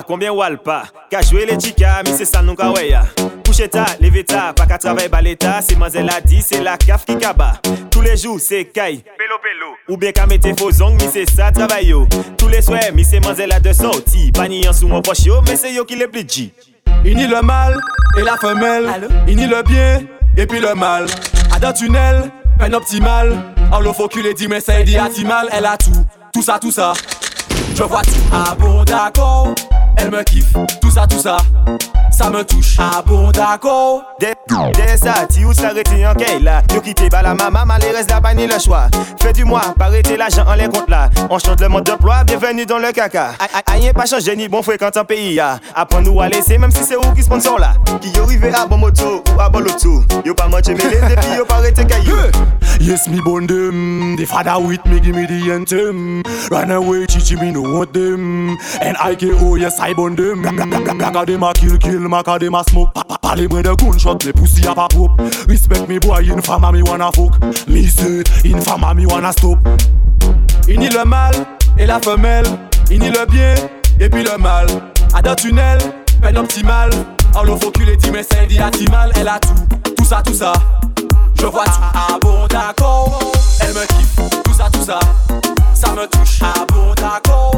Walpa, konbyen walpa Kajwe le chika, mi se san nou ka weya Kouche ta, leve ta, pa ka travay baleta Se manze la di, se la kaf ki kaba Tous les jou, se kay Pelo pelo. Ou bien ka mette fozong, mi se sa travay yo. Tous les soye, mi se manze la de sorti Pani yon sou mwen poch yo, men se yo ki le pli ji Ini le mal, et la femelle. Ini le bien, et puis le mal. Adan tunel, pen optimal An lo fokule di men se di atimal El a tou, tout sa tout sa Je vois tout, ah bon d'accord. Elle me kiffe, tout ça, tout ça ça me touche. Ah bon, d'accord. Des, des ça, ti ou s'arrêter en kay là. Yo quitté bah la maman, mal reste là, pas ni le choix. Fais du mois, parité l'argent en les comptes là. On chante le mode d'emploi, bienvenue dans le caca. Aïe, pas changé ni bon fréquent en pays ya. Apprends nous à laisser, même si c'est où qui sponsor là. Qui yo rivé à bon moto ou à bon loto. Yo pas manché mêlé, depuis yo pas arrêté caillou. Yes, me bon them. The father with me, give me the anthem. Run away, chichi, me no want them. And I oh yes, I bond them. Gaga them a kill, kill Maca dem a smoke. Parle mwen de gunshot, le pussy a pa pop Respect me boy, infama mi wanna fuck. Me say, infama mi wanna stop. Ini le mal et la femelle. Ini le bien et puis le mal. A d'un tunnel, peine optimale. En l'eau faut dit mais c'est diatimal Elle a tout, tout ça, tout ça. Je vois tout, ah bon d'accord. Elle me kiffe, tout ça, tout ça. Ça me touche, ah bon d'accord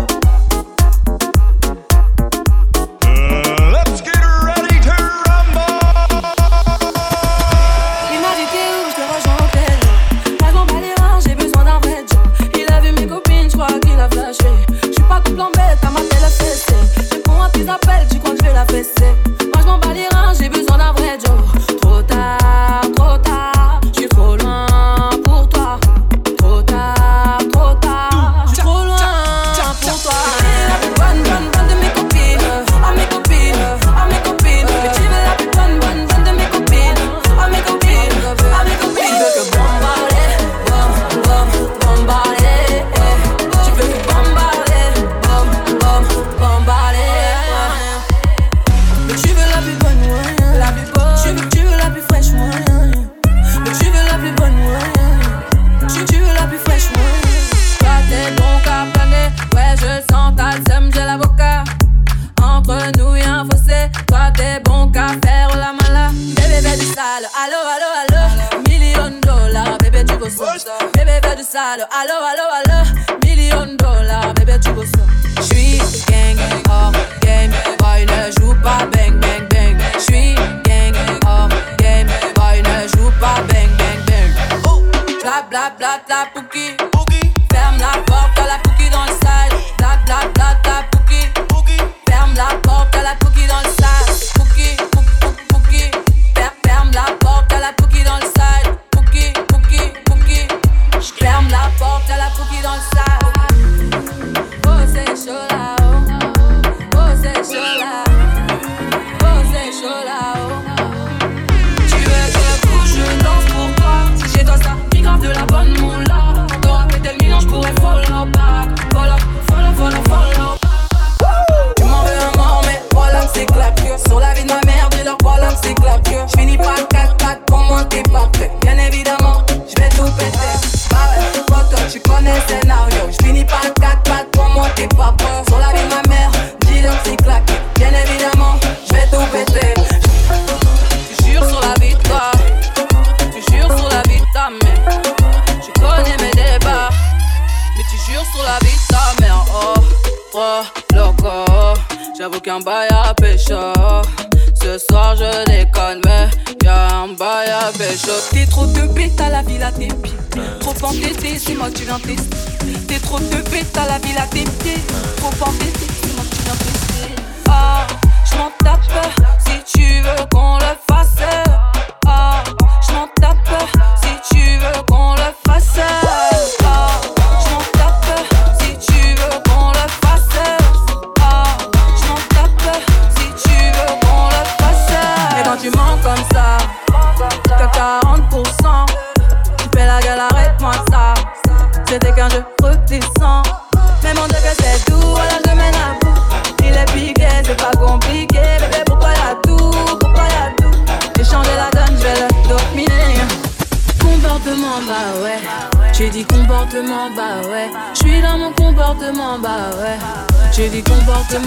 Bah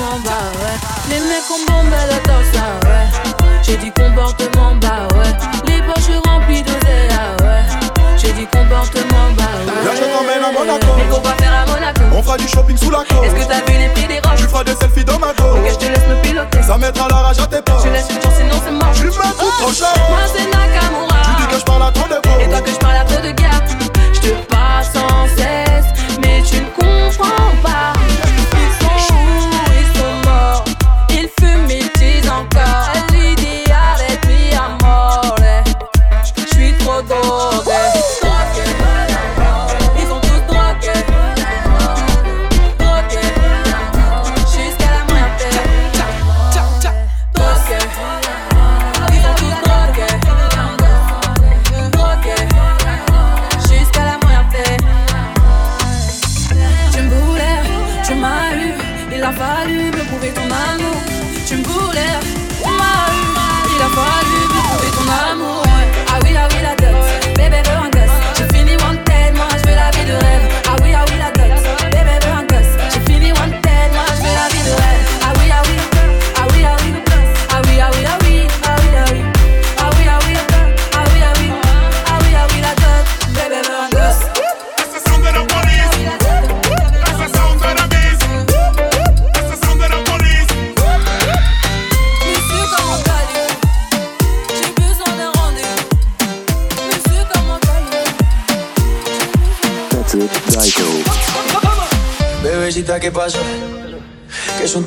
les mecs ont bombe à la torse, ah ouais. J'ai du comportement bas, ouais. Les poches remplies d'oseille, ah ouais. J'ai du comportement bas, ouais. Là, je t'emmène à Monaco. Mais qu'on va faire à Monaco. On fera du shopping sous la côte. Est-ce que t'as vu les prix des roches Tu feras des selfies dans ma dos. Ok, je te laisse me piloter. Ça mettra la rage à tes potes. Tu laisses une chance, sinon c'est mort. Tu suis même oh, trop. Ah, moi, c'est Nakamura. Tu dis que je parle à trop de beau. Et toi, que je parle à trop de gars. Je te passe en scène.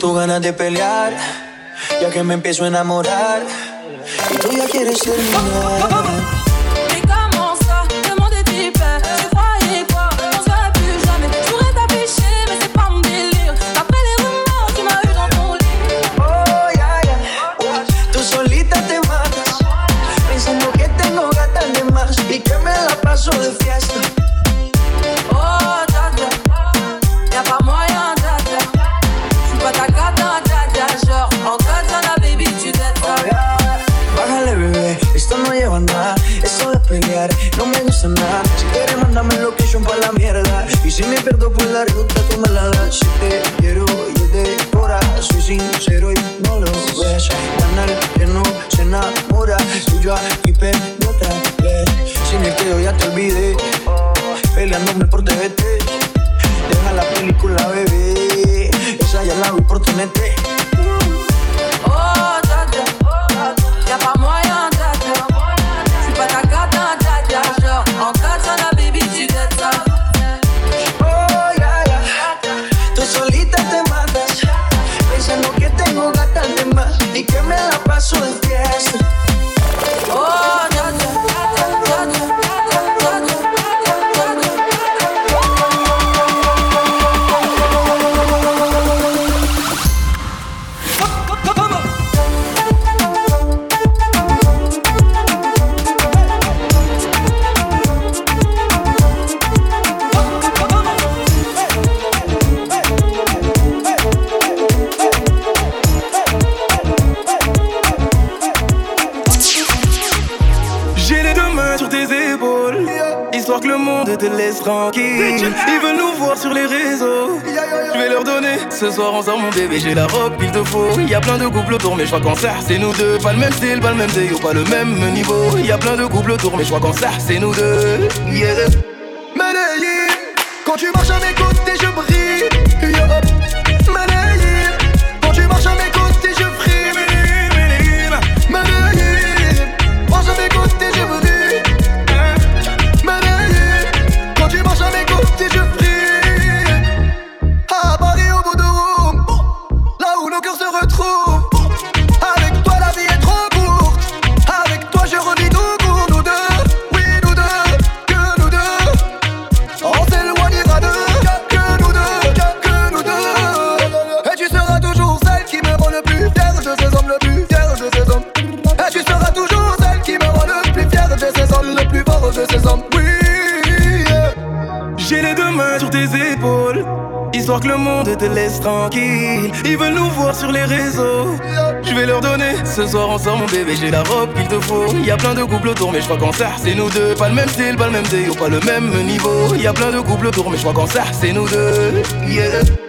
tus ganas de pelear, ya que me empiezo a enamorar y tú ya quieres ser mía. third je crois qu'en ça, c'est nous deux. Pas le même style, pas le même déo, pas le même niveau. Y a plein de couples autour, mais je crois qu'en ça, c'est nous deux. Yeah. Mais je crois qu'en ça c'est nous deux. Pas le même style, pas le même déo, pas le même niveau. Y a plein de couples autour, mais je crois qu'en ça c'est nous deux. Yeah.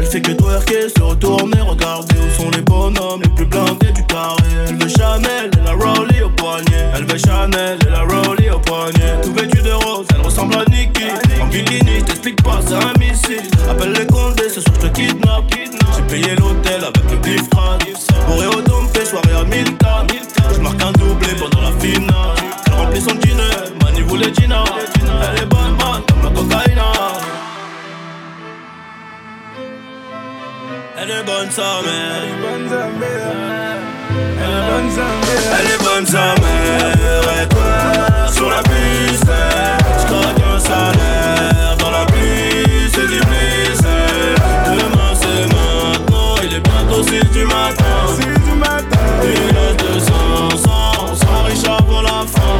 Elle fait que twerker, se retourner, regarder où sont les bonhommes les plus blindés du carré. Elle veut Chanel et la Rollie au poignet. Elle veut Chanel et la Rollie au poignet. Tout vêtu de rose, elle ressemble à Nikki. En bikini, t'explique pas, c'est un missile. Appelle les condés, ce soir je te kidnappe. J'ai payé l'hôtel avec le bif Bourré au dompé, soirée à 1000 tas. Je marque un doublé pendant la finale. Elle remplit son dîner, Mani voulait Gina. Elle est bonne, bonne comme la cocaïna. Elle est bonne sa mère. Elle est bonne sa mère. Elle est bonne sa mère. Et toi, sur la piste, j'craque un salaire. Dans la pluie, c'est du plaisir. Demain, c'est maintenant. Il est bientôt 6 du matin. Il a 200, 100, 100 riche avant la fin.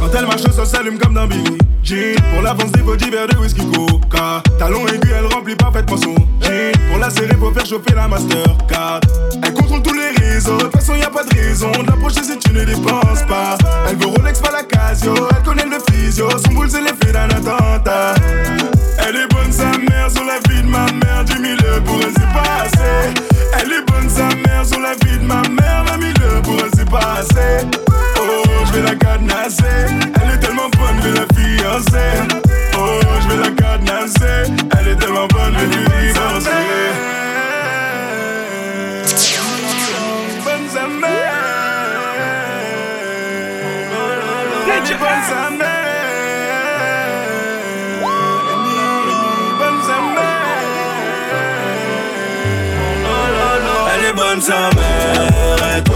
Quand elle marche, ça s'allume comme dans Billy Pour l'avance des verres de whisky coca. Talon aigu, elle remplit parfaitement son jean Pour la serrer, faut faire chauffer la Mastercard. Elle contrôle tous les réseaux, de toute façon y a pas de raison De l'approcher si tu ne dépenses pas. Elle veut Rolex, pas la Casio Elle connaît le physio, son boule c'est l'effet d'un attentat. Elle est bonne sa mère sur la vie de ma mère Du milieu pour elle c'est pas assez Elle est bonne sa mère sur la vie de ma mère La milieu pour elle Oh, je vais la cadenasser. Elle est tellement bonne, je la fiancer. Oh, je vais la cadenasser. Elle est tellement bonne, je vais lui divorcer. Bonne sa mère. Bonne sa mère. Bonne sa mère.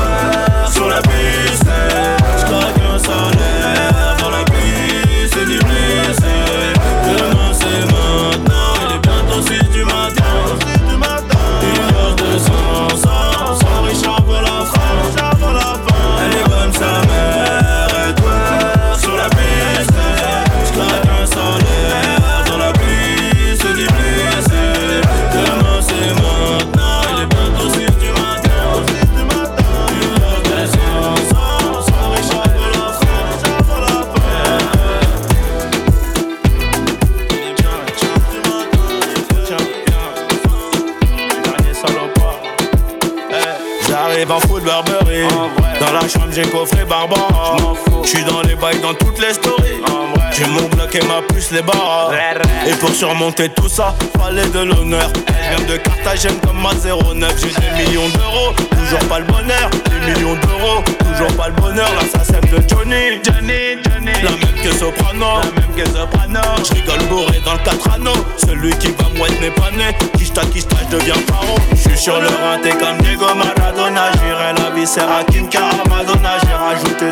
J'ai coffré Barbara J'suis dans les bails dans toutes les stories. J'ai mon bloc et ma puce les barres Et pour surmonter tout ça Fallait de l'honneur. Je viens de Carthagène comme ma 09 J'ai des millions d'euros Toujours pas le bonheur. Des millions d'euros Toujours pas le bonheur. L'assassin de Johnny. Johnny Johnny. La même que Soprano. La même que Soprano. J'rigole bourré dans le 4 anneaux Celui qui va mouette n'est pas né Kishta kishta j'deviens paro. J'suis sur le raté comme Diego Maradona. J'irai la viscère à Kim rajouté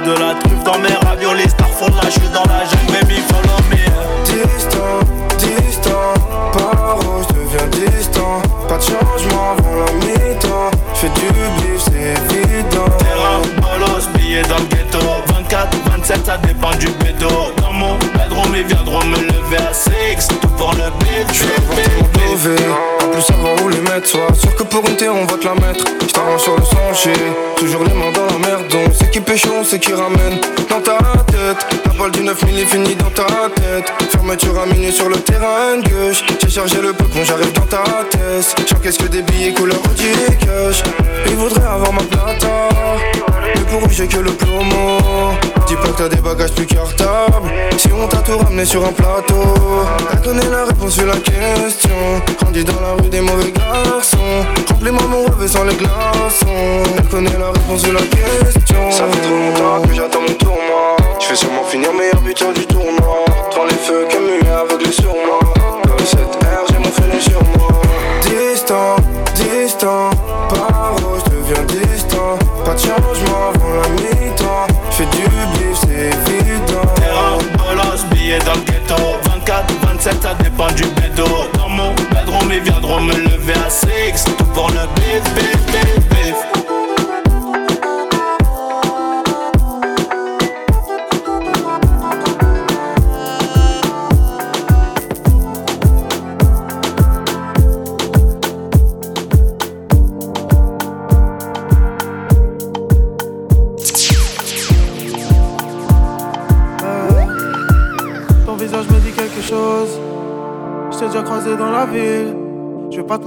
de la truffe dans mes raviolis Starfall là j'suis dans la jungle baby follow me Distant, distant, paro, je deviens distant. Pas de changement avant la mi-temps. Fais du bif, c'est évident. Terrain, bolos, billets dans le ghetto 24, 27, ça dépend du bédo Dans mon bedroom, ils viendront me lever à 6 Tout pour le beat, Je en plus savoir où les mettre, sois sûr que pour une terre on va te la mettre. J't'arrange sur le sang, toujours les mains dans la merde. Donc c'est qui pêche, on sait qui ramène dans ta tête. La balle du 9000 est finie dans ta tête. Fermeture à minuit sur le terrain gauche. J'ai chargé le peu quand j'arrive dans ta tête. J'encaisse que des billets couleur Audi cash. Ils voudraient avoir ma plata. Mais pour eux j'ai que le plomo. Dis pas que t'as des bagages plus cartables. Si on t'a tout ramené sur un plateau, elle connaît la réponse sur la question. Grandi dans la rue des mauvais garçons. Remplis-moi mon rêve sans les glaçons. Elle connaît la réponse de la question. Ça fait trop longtemps que j'attends mon tournoi. Je vais sûrement finir meilleur buteur du tournoi. Dans les feux, Camus aveuglé sur moi. viendront me lever à 6 Tout pour le bébé.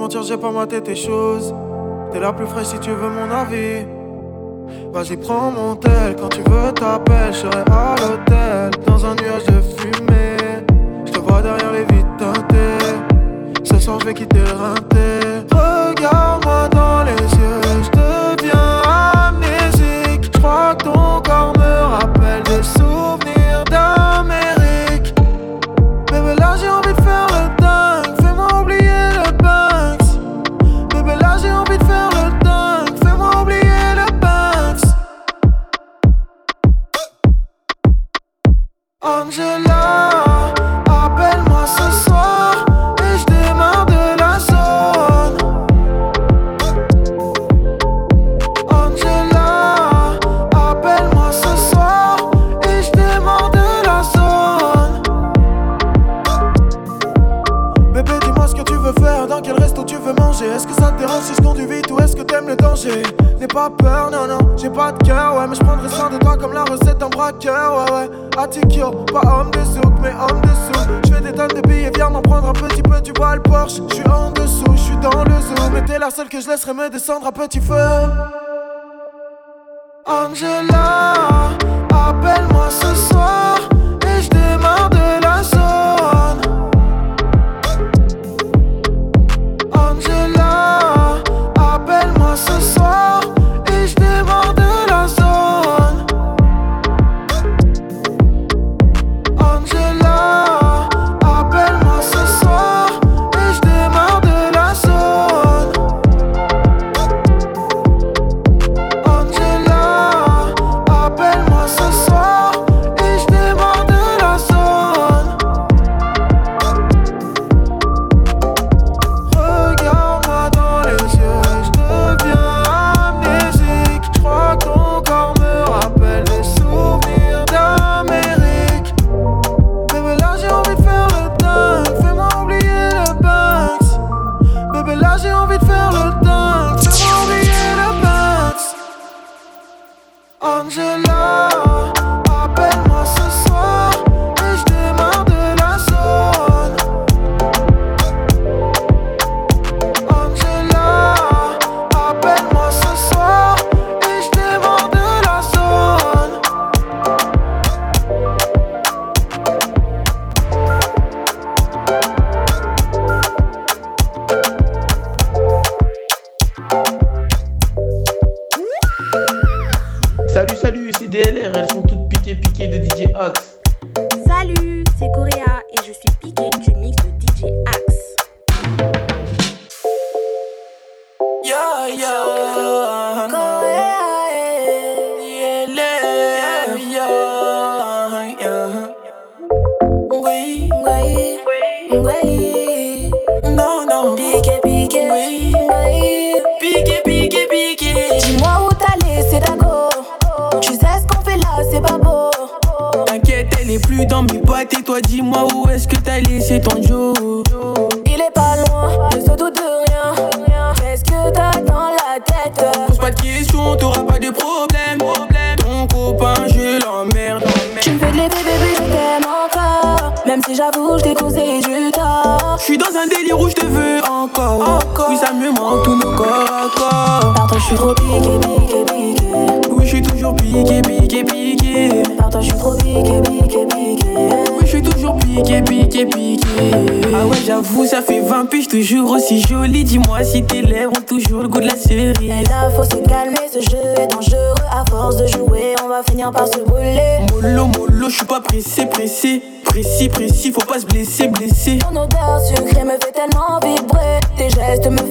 mentir, j'ai pas maté tes choses. T'es la plus fraîche si tu veux mon avis. Vas-y, prends mon tel, quand tu veux t'appelles, je serai à l'hôtel. Dans un nuage de fumée, je te vois derrière les vitres teintées. Ce soir, je vais quitter Regarde-moi dans les. homme de souk, mais homme de. Je fais des tonnes de billets, viens m'en prendre un petit peu, tu vois le Porsche. Je suis en dessous, je suis dans le zoo. Mais t'es la seule que je laisserai me descendre à petit feu. Angela, appelle-moi ce soir.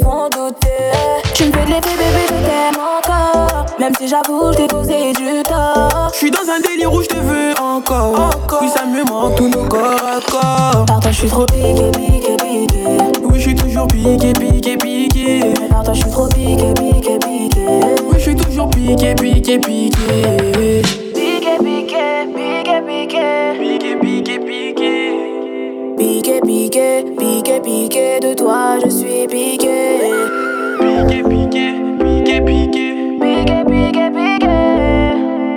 Font douter. Tu me fais de l'effet, bébé, je t'aime encore. Même si j'avoue, je t'ai causé du tort. Je suis dans un délire où je te veux encore. encore. Oui, ça me manque tous nos corps à corps. Par toi, je suis trop piqué, piqué, piqué. Oui, je suis toujours piqué, piqué, piqué. Mais par toi, je suis trop piqué, piqué, piqué. Oui, je suis toujours piqué, piqué, piqué. Piqué, piqué, piqué, piqué. Piqué, piqué, piqué. Piqué, piqué, piqué, piqué. De toi, je suis piqué. Piqué, piqué, piqué, piqué. Piqué, piqué, piqué.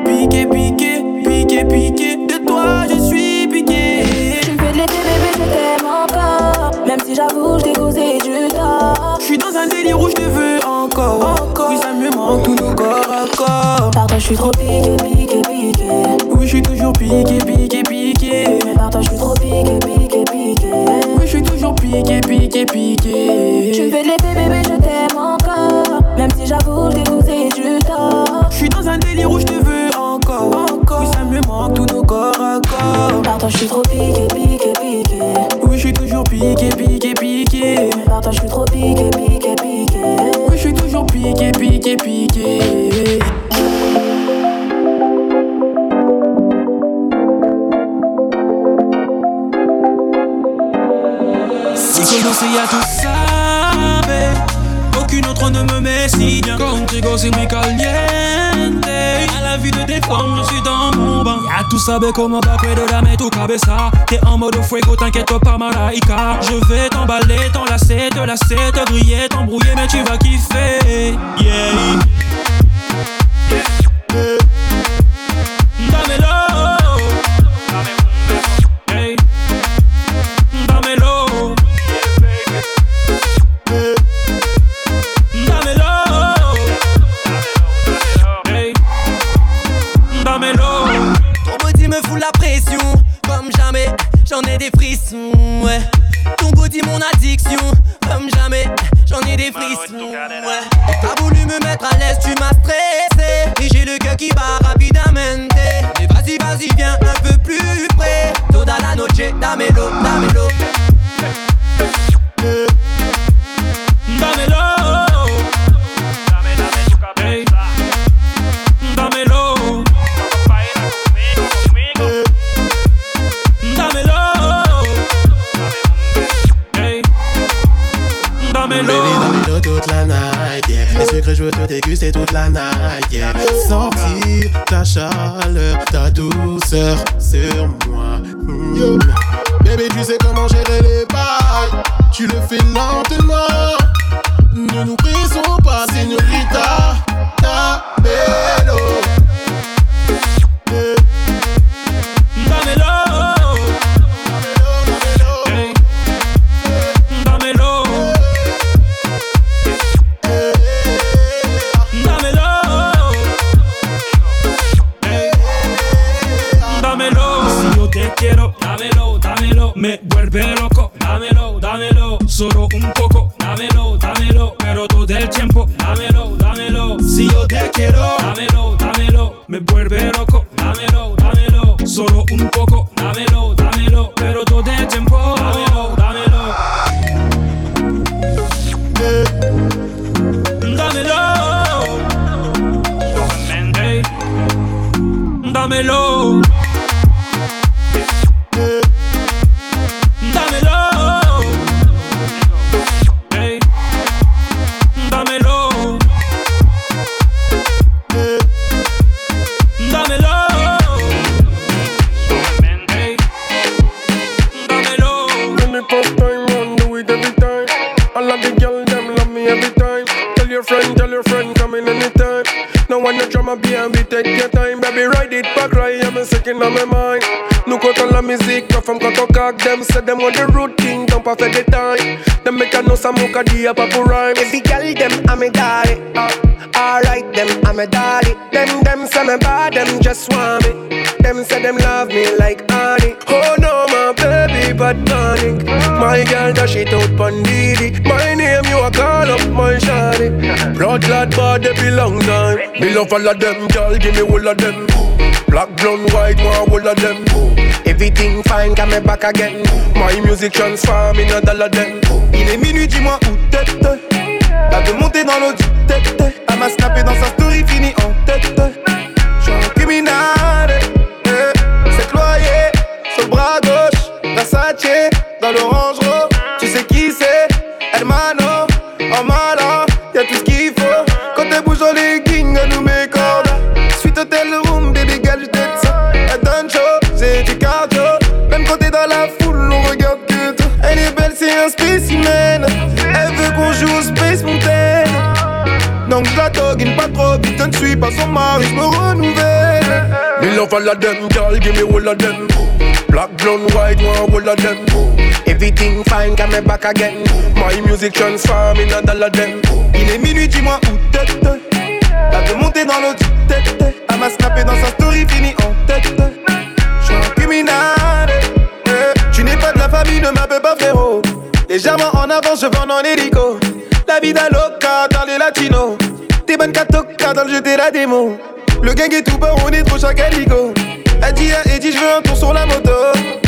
Piqué, piqué, piqué, piqué. De toi, je suis piqué. Tu me fais de l'été, bébé, je t'aime encore. Même si j'avoue, je t'ai causé du tort. Je suis dans un délire où je te veux encore. encore. Oui, ça me manque tous nos corps à corps. Par toi, je suis trop piqué, piqué, piqué. Oui, je suis toujours piqué, piqué, piqué. Mais par toi, je suis trop piqué, piqué, piqué. Je suis toujours piqué, piqué, piqué. Tu me fais de l'effet, bébé, je t'aime encore. Même si j'avoue, je t'ai causé du tort. Je suis dans un délire où je te veux encore. encore. Oui, ça me manque tous nos corps à corps. Par toi, je suis trop piqué, piqué, piqué. Oui, je suis toujours piqué, piqué, piqué. Mais par toi, je suis trop piqué, piqué, piqué. Oui, je suis toujours piqué, piqué, piqué. Si conocía tú sabes Aucune autre ne me met si bien Contigo soy muy caliente A la vue de tes formes, je suis dans mon bain. Ya tú sabes comment va puedo dame tu cabeza T'es en mode fuego, t'inquiète pas Malaika. Je vais t'emballer, t'enlacer, te lasser, te griller, t'embrouiller Mais tu vas kiffer. Yeah back again. My music transforming a dollar then. love all of them, girl, give me all of them. Black, blonde, white, one, all of them. Everything fine, come back again. My music transform in a dollar them. Il est minuit, dis-moi où t'es. Elle veut monter dans le tête. Elle m'a dans sa story, fini en tête. J'suis un criminel. Eh, tu n'es pas de la famille, ne m'appelle pas frérot. Légèrement en avant, je vends en hélico. La vida loca dans les latinos. T'es bonne catoca dans le jeu de la démo. Bah, on est trop. Elle dit Eddie, je veux un tour sur la moto.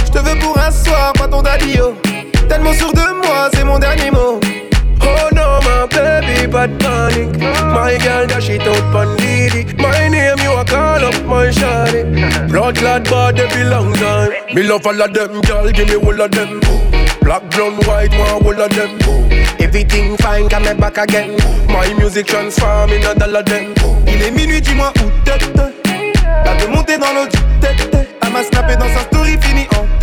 Je te veux pour un soir, pas ton. Tellement sûr de moi, c'est mon dernier mot. Oh no, my baby, pas de panique. My girl, that shit out pan My name, you a call up my shawty. Blood clad bad depuis long time. Me love all of them, girl, give me all of them. Black, blonde, white, one, all of them everything fine, come back again. My music transform in a dollar den. Il est minuit, dis-moi où t'es. La de monter dans l'eau du tête. Elle m'a snappé dans sa story, fini en tête.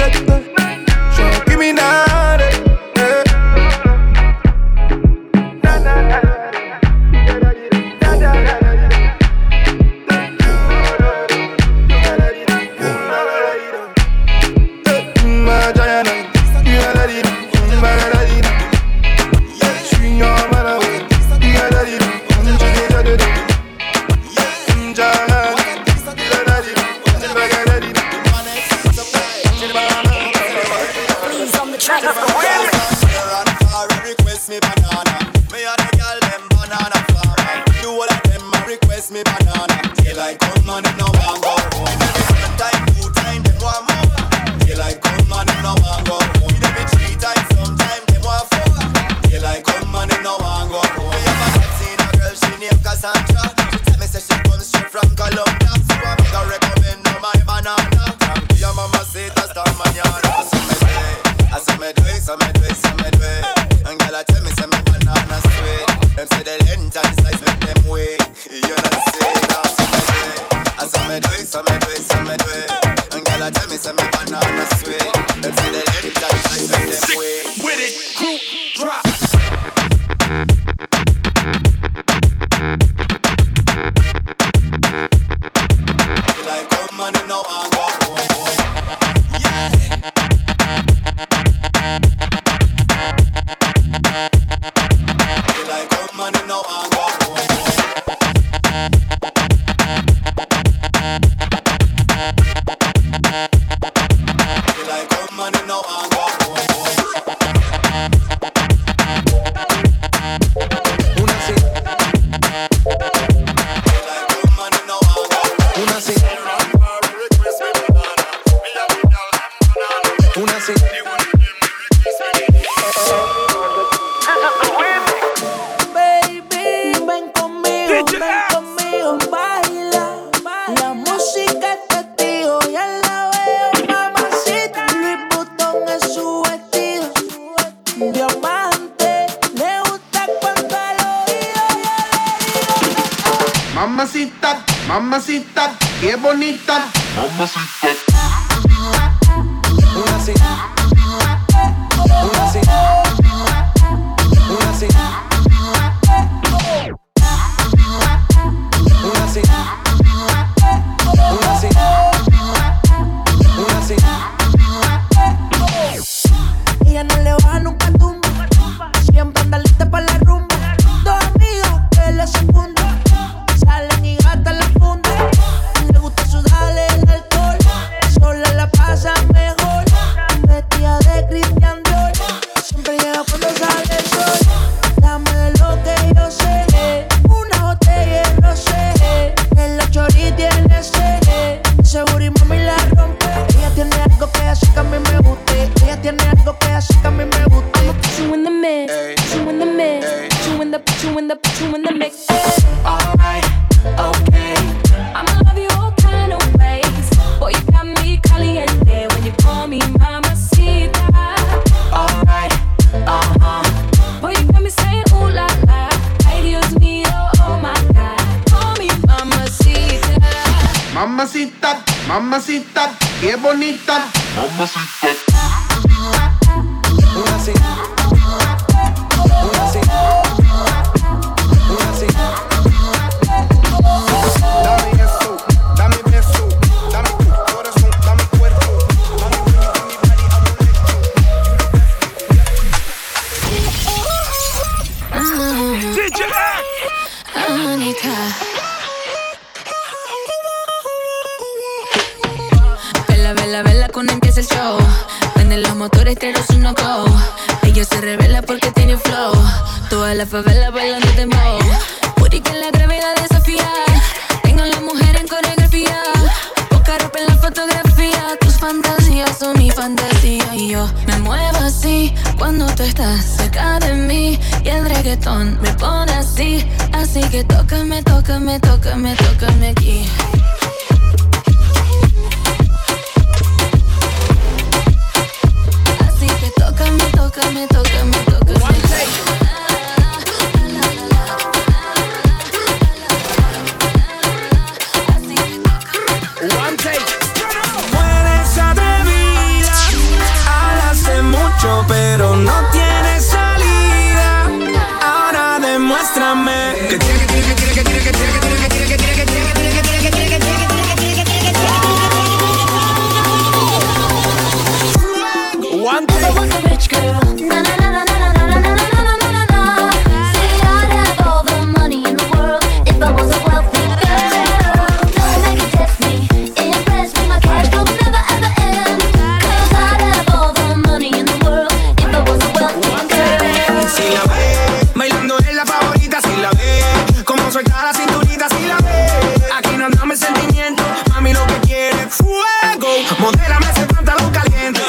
Ese pantalón caliente,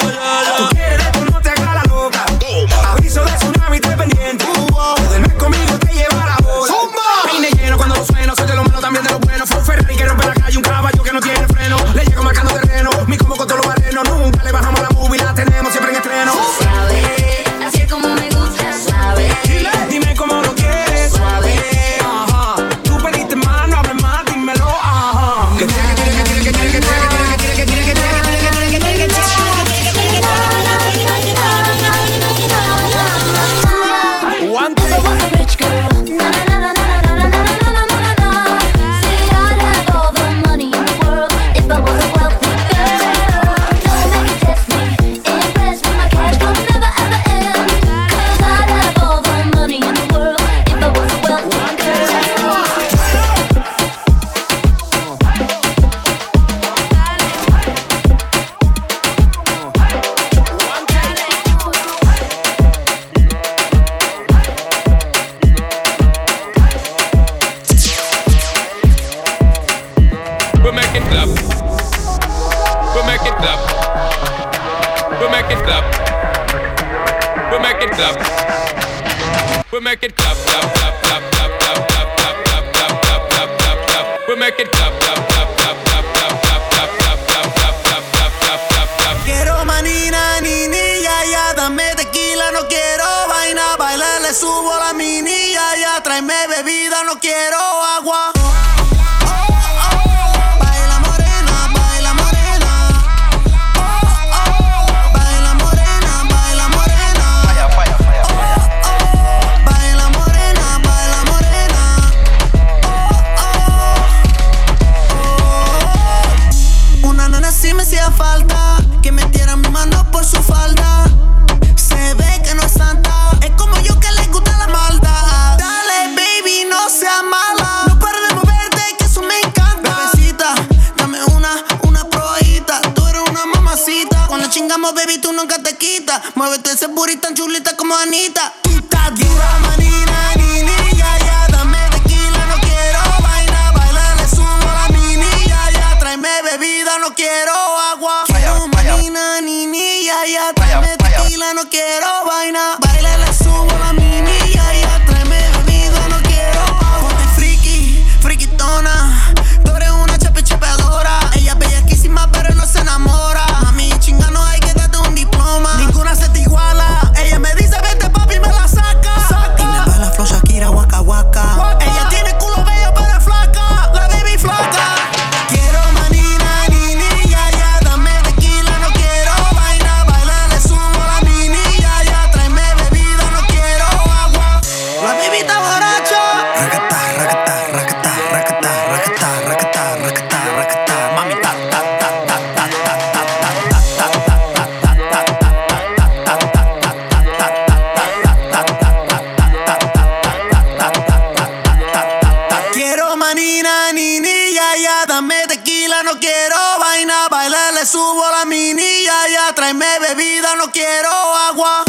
quiero agua.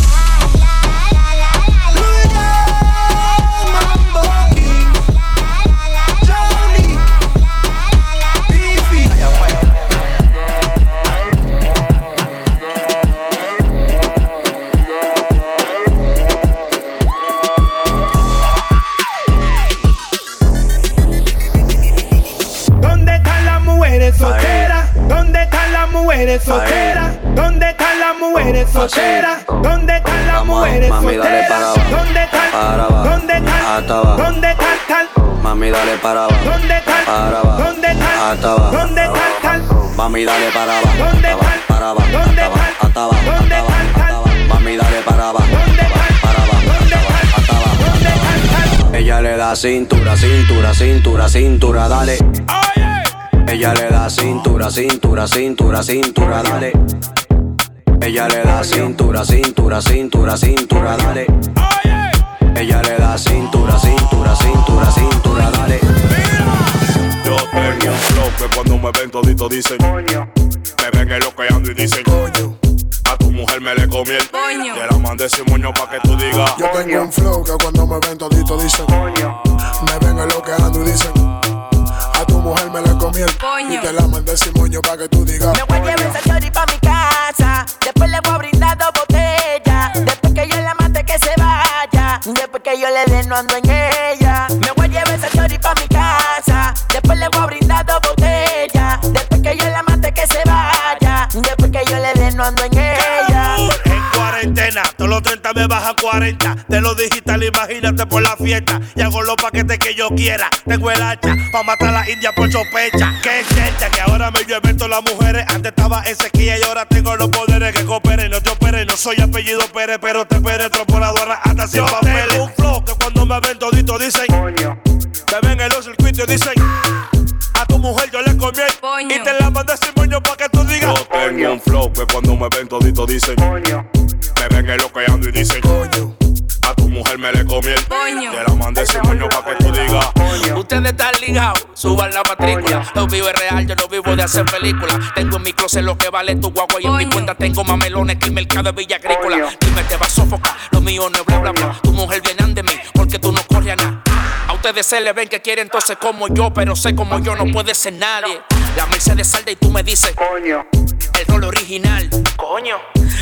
¿Dónde están las mujeres solteras? ¿Dónde están las mujeres solteras? ¿Dónde están las mujeres solteras? ¿Dónde están las mujeres mami, dale para abajo. ¿Dónde están? Para abajo. ¿Dónde están? Hasta abajo. ¿Dónde están? Mami, dale para abajo. ¿Dónde están? Para abajo. ¿Dónde están? Hasta abajo. ¿Dónde están? Mami, dale para abajo. ¿Dónde abajo, Para abajo. ¿Dónde abajo. Hasta abajo. Hasta abajo. Ella le da cintura, cintura, cintura, cintura, dale. Ella le da cintura, cintura, cintura, cintura, dale. Ella le da cintura, cintura, cintura, cintura, dale. Ella le da cintura, cintura, cintura, cintura, dale. Yo tengo un flow que cuando me ven todito dicen Me ven eloqueando y dicen A tu mujer me le comí el Te la mandé sin moño pa' que tú digas Yo tengo un flow que cuando me ven todito dicen Me ven eloqueando y dicen A tu mujer me le comí el Y te la mandé sin moño pa' que tú digas Me voy a llevar esa chori pa' mi casa. Después le voy a brindar dos botellas. Después que yo la mate que se vaya. Después que yo le dé no ando en ella. Me voy a llevar esa chori pa' mi casa. Después le voy a brindar dos botellas. Después que yo la mate que se vaya. Después que yo le dé no ando. En cuarentena, todos los 30 me bajan 40 De lo digital, imagínate por la fiesta. Y hago los paquetes que yo quiera. Tengo el hacha pa' matar a la india por sospecha. Que cierta que ahora me llueven todas las mujeres. Antes estaba en sequía y ahora tengo los poderes que cooperen. No te operen, no soy apellido Pérez Pero te penetro por la aduana hasta sin papeles Tengo un flow que cuando me ven todito dicen Me ven en los circuitos y dicen A tu mujer yo le comí el- Y te la mandé sin moño pa' que tú digas Yo tengo un flow que cuando me ven todito dicen Me ven eloqueando y dicen A tu mujer me le comí el Te la mandé sin moño pa' que tú digas Ustedes están ligados, suban la matrícula. Lo vivo es real, yo no vivo de hacer películas. Tengo en mi closet lo que vale tu guagua y en mi cuenta tengo mamelones que el mercado de Villa Agrícola. Dime, te va a sofocar, lo mío no es bla bla bla. Tu mujer viene de mí porque tú no corres a nada. A ustedes se le ven que quieren entonces como yo, pero sé como yo no puede ser nadie. La Mercedes salda y tú me dices, coño. El rol original, coño.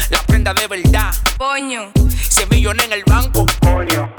La prenda de verdad, coño. 100 millones en el banco, coño.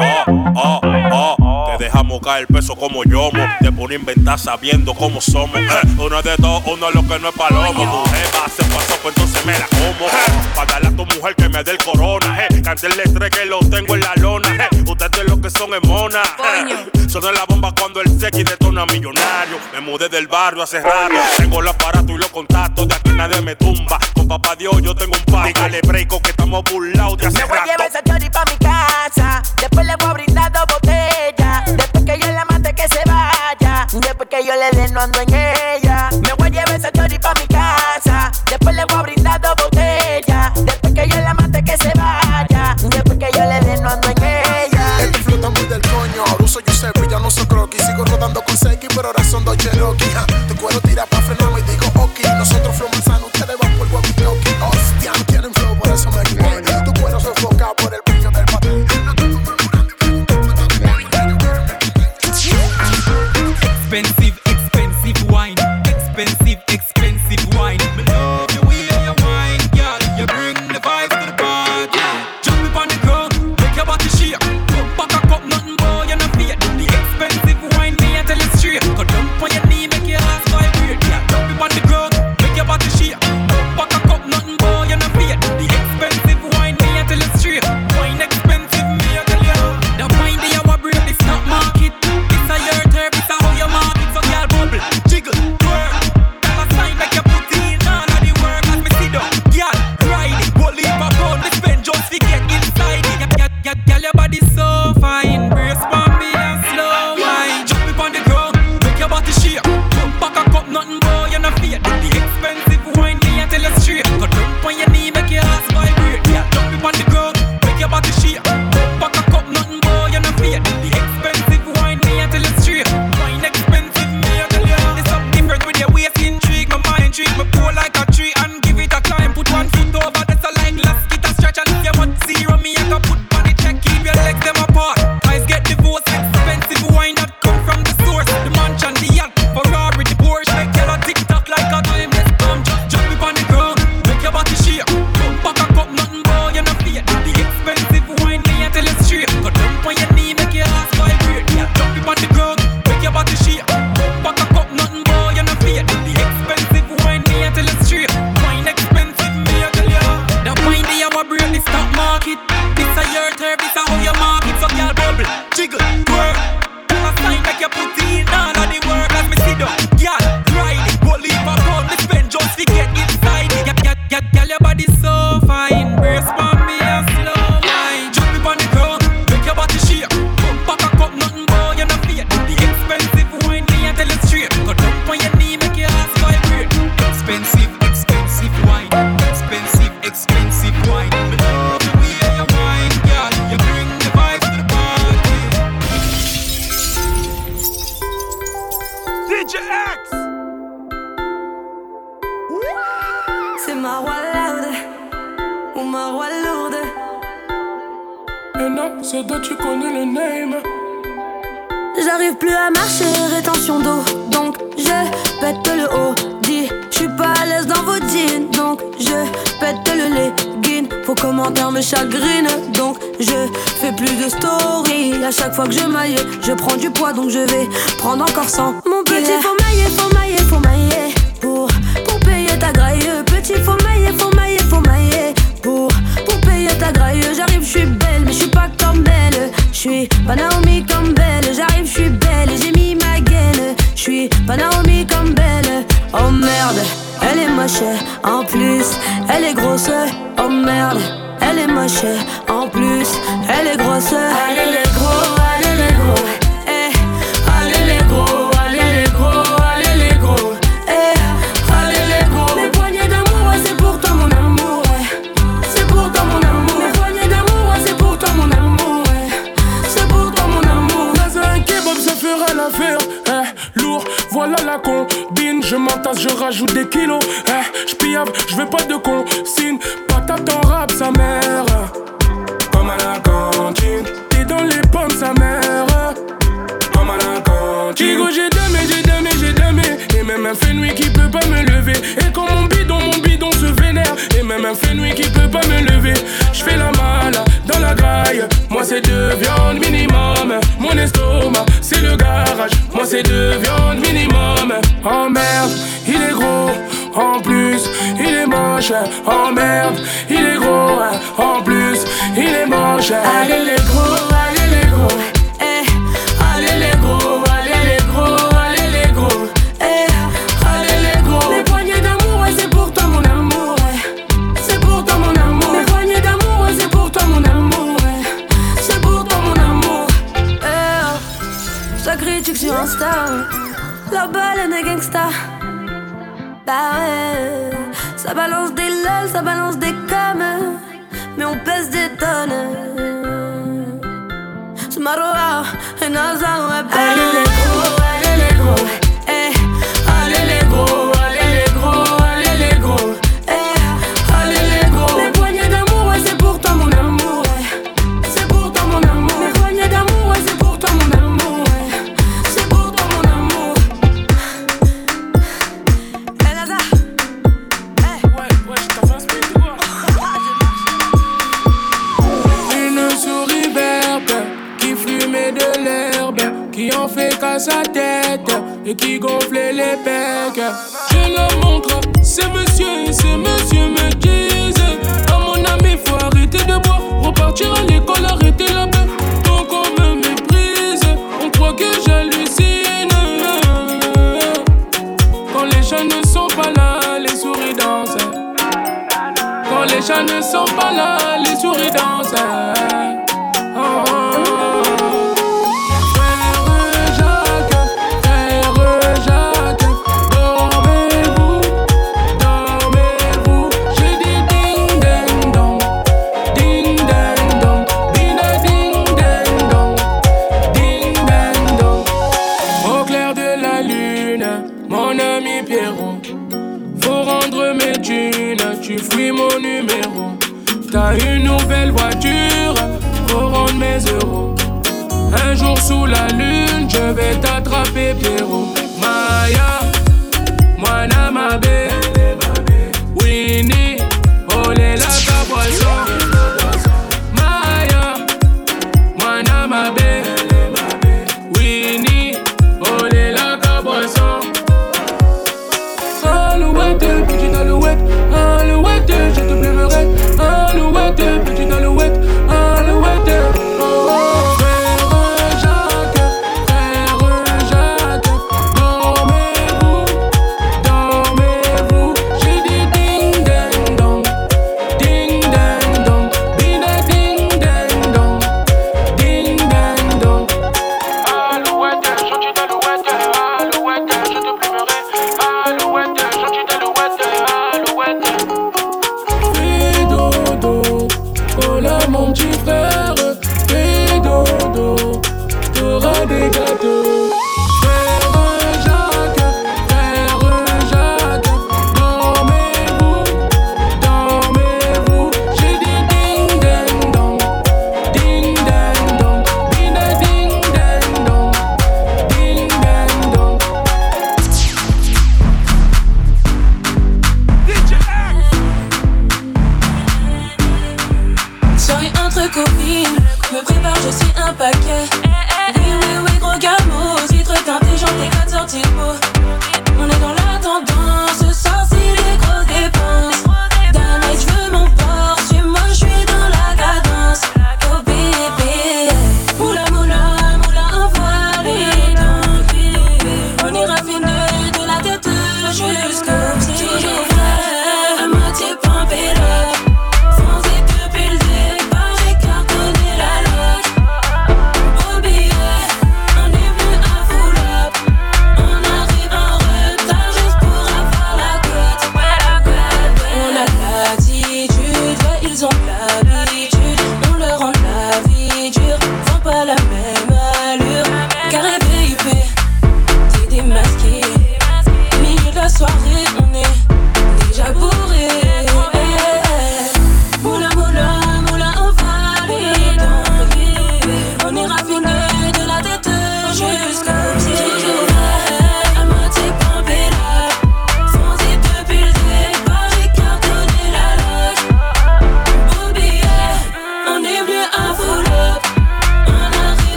Oh, oh, te dejamos caer el peso como yomo. Te pone a inventar sabiendo cómo somos. Eh, uno es de dos, uno es lo que no es palomo. Tu jeva se pasó, pues entonces me la como. Eh, para darle a tu mujer que me dé el corona. Eh, cantarle tres que lo tengo en la lona. Eh, ustedes lo que son es mona. Eh, son la bomba cuando el sequi detona millonario. Me mudé del barrio hace rato. Tengo los aparatos y los contactos. De aquí nadie me tumba. Con papá Dios yo tengo un pan. Dígale breako que estamos burlados de hace Me voy a llevar rato. esa chori pa' mi casa. Después le voy a brindar dos botellas. Después que yo le dé no ando en ella. Me voy a llevar esa chori pa' mi casa. Después le voy a brindar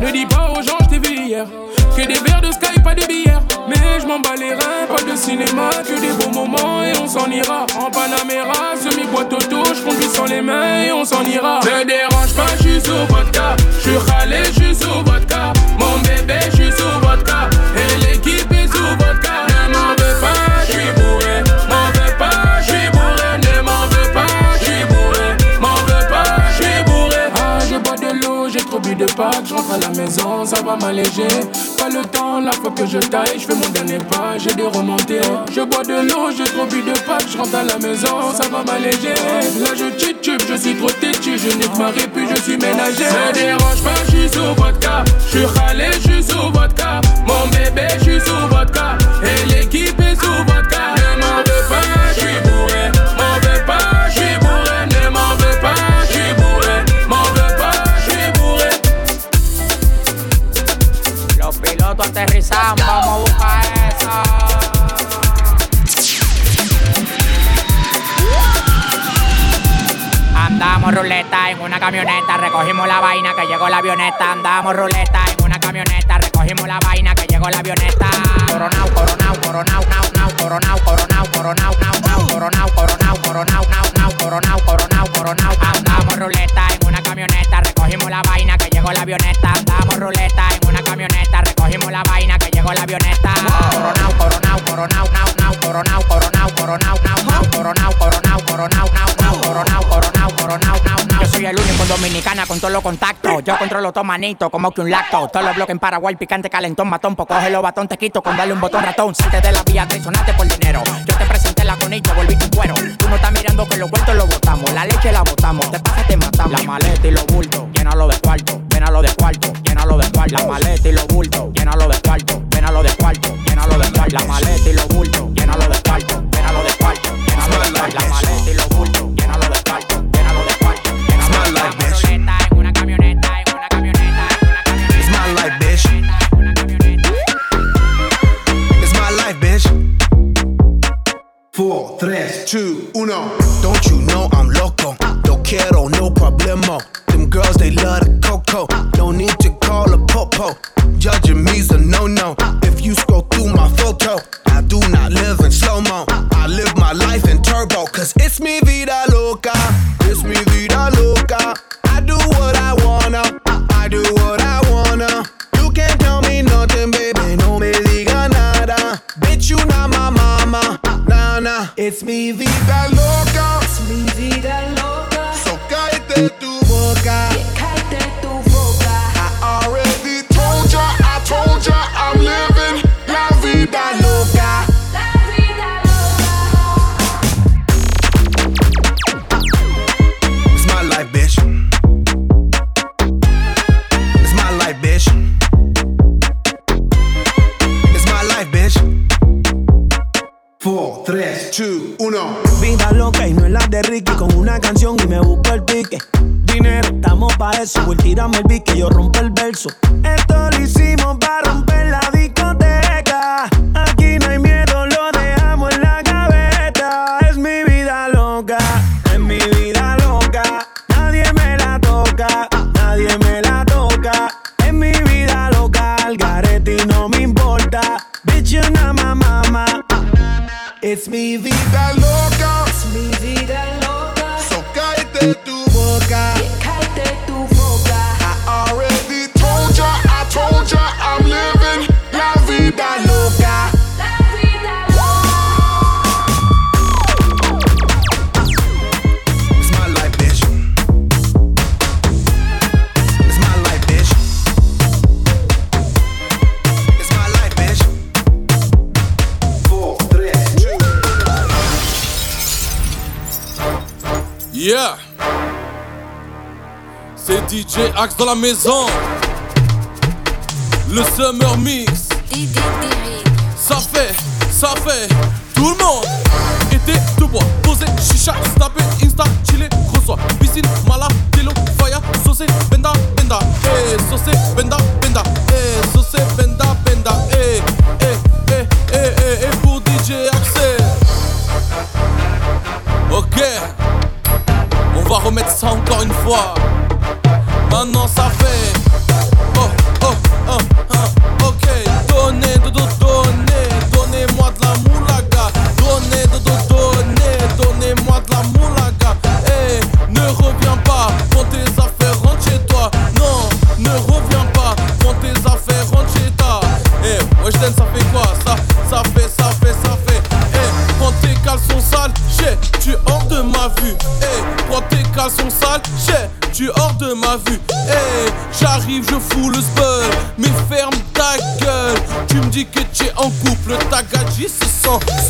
Ne dis pas aux gens, je t'ai vu hier. Que des verres de sky, pas de bière. Mais je m'en bats les reins, pas de cinéma, que des beaux moments et on s'en ira. En Panamera, semi-boîte auto, je conduis sans les mains et on s'en ira. Ne dérange pas, je suis sous vodka. Je suis râlé, je suis sous vodka. Mon bébé, je suis sous vodka. de je rentre à la maison, ça va m'alléger. Pas le temps, la fois que je taille, je fais mon dernier pas, j'ai des remontées. Je bois de l'eau, j'ai trop bu de Pâques, je rentre à la maison, ça va m'alléger. Là je titube, je suis trop têtu, je nique ma puis je suis ménagé. Ça dérange pas, je suis sous vodka, je suis râlé, je suis sous vodka. Mon bébé, je suis sous vodka, et l'équipe est sous vodka. piloto aterrizando. Vamos a buscar eso. Andamos ruleta en una camioneta, recogimos la vaina que llegó la avioneta. Andamos ruleta en una camioneta, recogimos la vaina que llegó la avioneta. Coronao, coronao, coronao, nao, nao, coronao, coronao, coronao, nao, nao, coronao, coronao, coronao, nao, nao, coronao, coronao, coronao. Andamos ruleta en una camioneta, recogimos la vaina que llegó la avioneta. Andamos ruleta en una camioneta, recogimos la vaina que llegó la avioneta. Coronao, coronao, coronao, nao, nao, coronao, coronao, coronao, nao, nao, coronao, coronao, coronao, nao, nao, coronao, coronao, coronao, nao, nao. Yo soy el único dominicana con todos los contactos. Yo controlo todo manito, como que un lacto. Todos los bloques en Paraguay, picante, calentón, matón. Pues cógelo, batón, te quito con darle un botón ratón. Si te de la vía, traicionaste por dinero. Yo te presenté la conito, volví tu cuero. Tú no estás mirando que los vueltos lo botamos. La leche la botamos, te pasa, te matamos. La maleta y los bultos llénalo de cuarto, llénalo de cuarto, llénalo de cuarto. La maleta y los bultos, llénalo de cuarto, llénalo de cuarto, llénalo de cuarto. La maleta y los bultos, llénalo de cuarto, llénalo de cuarto, llénalo de cuarto. La maleta y los bultos, llénalo de cuarto, llénalo de cuarto, llénalo de cuarto. Four, tres, two, uno. Don't you know I'm loco? No quiero, no problema. Girls, they love the cocoa. No need to call a popo. Judging me's a no no. If you scroll through my photo, I do not live in slow mo. I live my life in turbo, cause it's me vida loca. It's me vida loca. I do what I wanna. I do what I wanna. You can't tell me nothing, baby. No me diga nada. Bitch, you not my mama. Nah, nah. It's me vida loca. It's me vida loca. So cállate tú. eso. Will, tírame el beat que yo rompo el verso. DJ Axe dans la maison. Le Summer Mix. Ça fait, ça fait, tout le monde. Été de bois, posé, chicha, snapé, insta, chillé, reçoit. Piscine, mala, télo, faya, saucé, benda, benda. Eh, hey, benda, benda. Eh, hey, benda, benda. Eh, eh, eh, eh, eh, eh, pour DJ Axe. Ok, on va remettre ça encore une fois. A nossa México.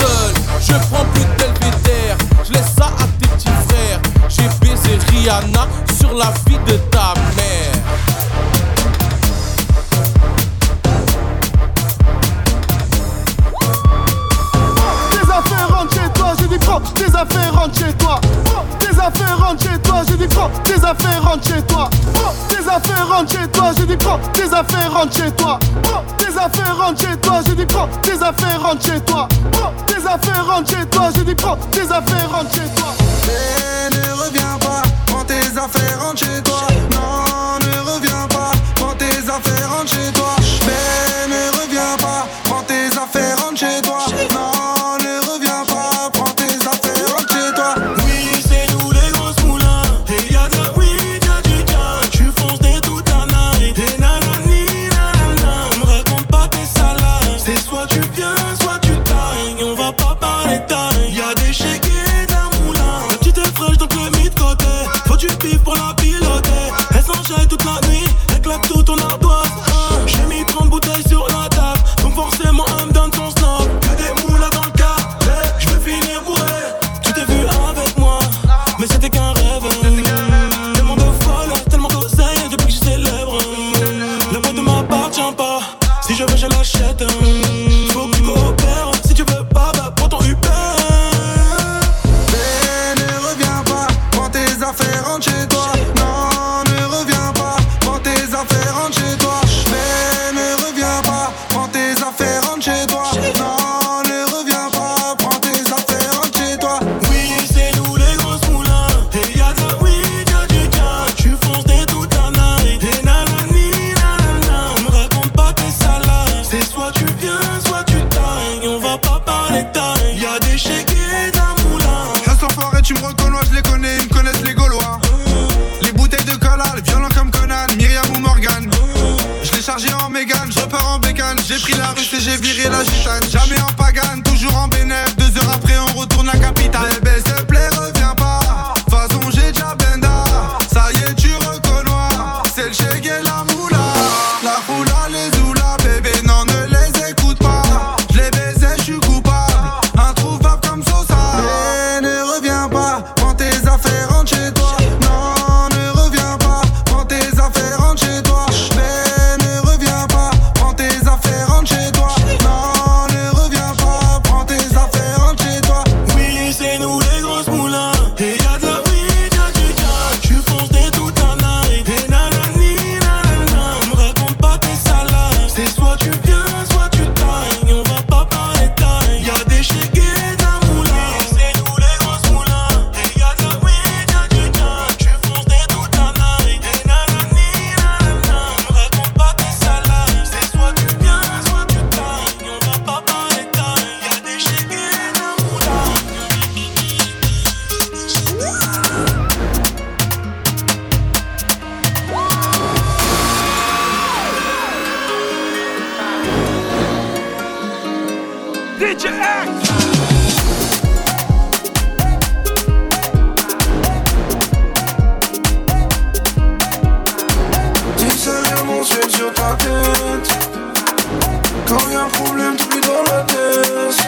Quand y'a un problème, t'oublies dans la tête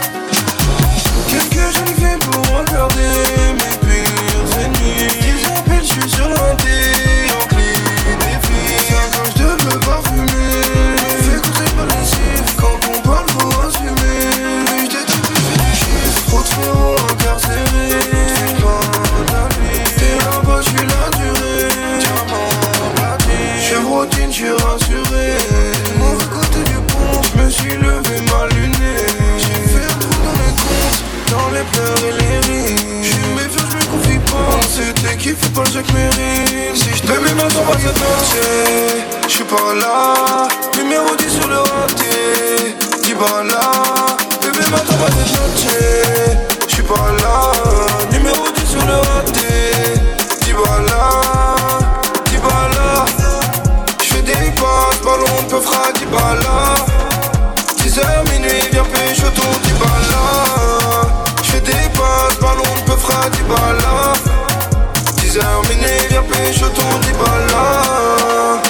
Quelques jolies filles pour regarder C'était qui fait pas le Jack Mérine Si j'te mets maintenant pas cette noche J'suis pas là. Numéro 10 sur le raté. Dis pas là. Bébé maintenant pas cette noche J'suis pas là. Numéro 10 sur le raté. Dis pas là. Dis pas là. J'fais des passes, ballon peu fera dis pas là. 10h minuit, viens pécho ton dis pas là. J'fais des passes, ballon peu fera dis pas là. 10h viens pécho ton dis pas là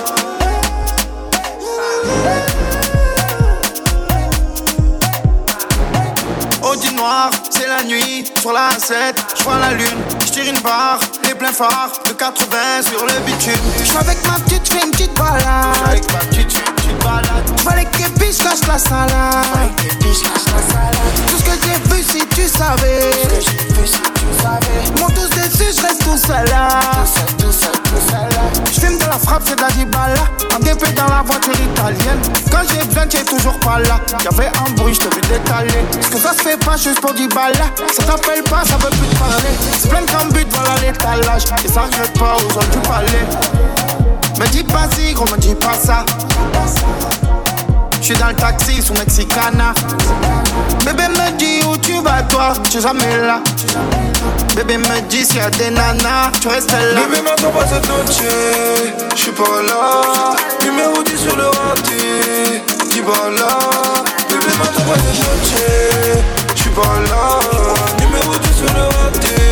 Audi noir, c'est la nuit, sur la 7, je vois la lune, je tire une barre, les pleins phares, de 80 sur le bitume. Je avec ma petite, fais une petite balade. avec ma petite, fais une petite balade. Je les képis, je cache la salade. Tout ce que j'ai vu, si tu savais. Mon tous dessus, je reste tout seul là. Je fume de la frappe, c'est de la dibala. En DP dans la voiture italienne. Quand j'ai besoin, t'es toujours pas là. Y'avait un bruit, je te vu détaler. Parce que ça se fait pas juste pour 10 balles là. Ça t'appelle pas, ça veut plus te parler. C'est plein de but, voilà l'étalage. Et ça regrette pas aux autres du palais. Me dis pas si, gros, me dis pas ça. J'suis dans le taxi sous Mexicana. Bébé me dit où tu vas toi, tu jamais là. Bébé me dit s'il y a des nanas, tu restes là. Bébé m'attends pas cette noche J'suis pas là. Numéro 10 sur le raté Dis pas là? Bébé m'attends pas cette noche J'suis pas là. Numéro 10 sur le raté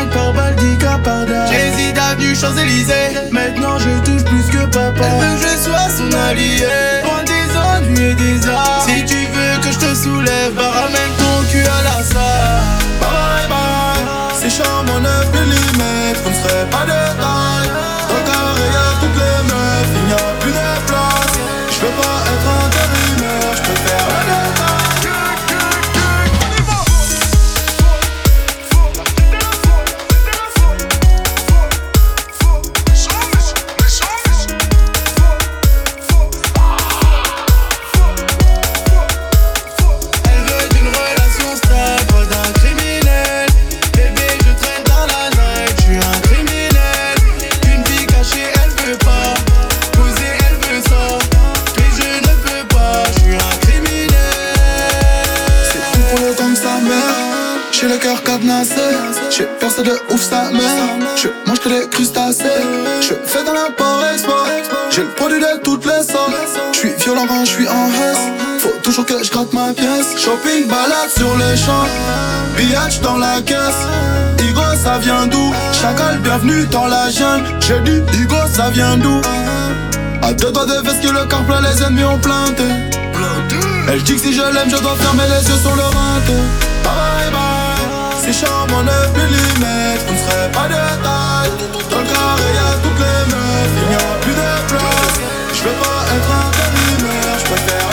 4-5 par balle, 10 cas par dame. J'hésite avenue Champs-Élysées. Maintenant je touche plus que papa. Elle veut que je sois son allié. Loin des ennuis et des arts. Si tu veux que je te soulève, bah ramène ton cul à la salle. Bye bye. C'est charme en 9 mm, on ne serait pas de Dans la caisse, Igo ça vient d'où? Chacal bienvenue dans la jungle. J'ai dit Igo ça vient d'où? À deux doigts de veste que le corps plein les ennemis ont planté. Elle dit que si je l'aime je dois fermer les yeux sur le renté Bye bye bye, C'est charmant 9 mm On serait pas de taille. Dans le carré y'a toutes les meufs. Il n'y a plus de place. Je veux pas être un je préfère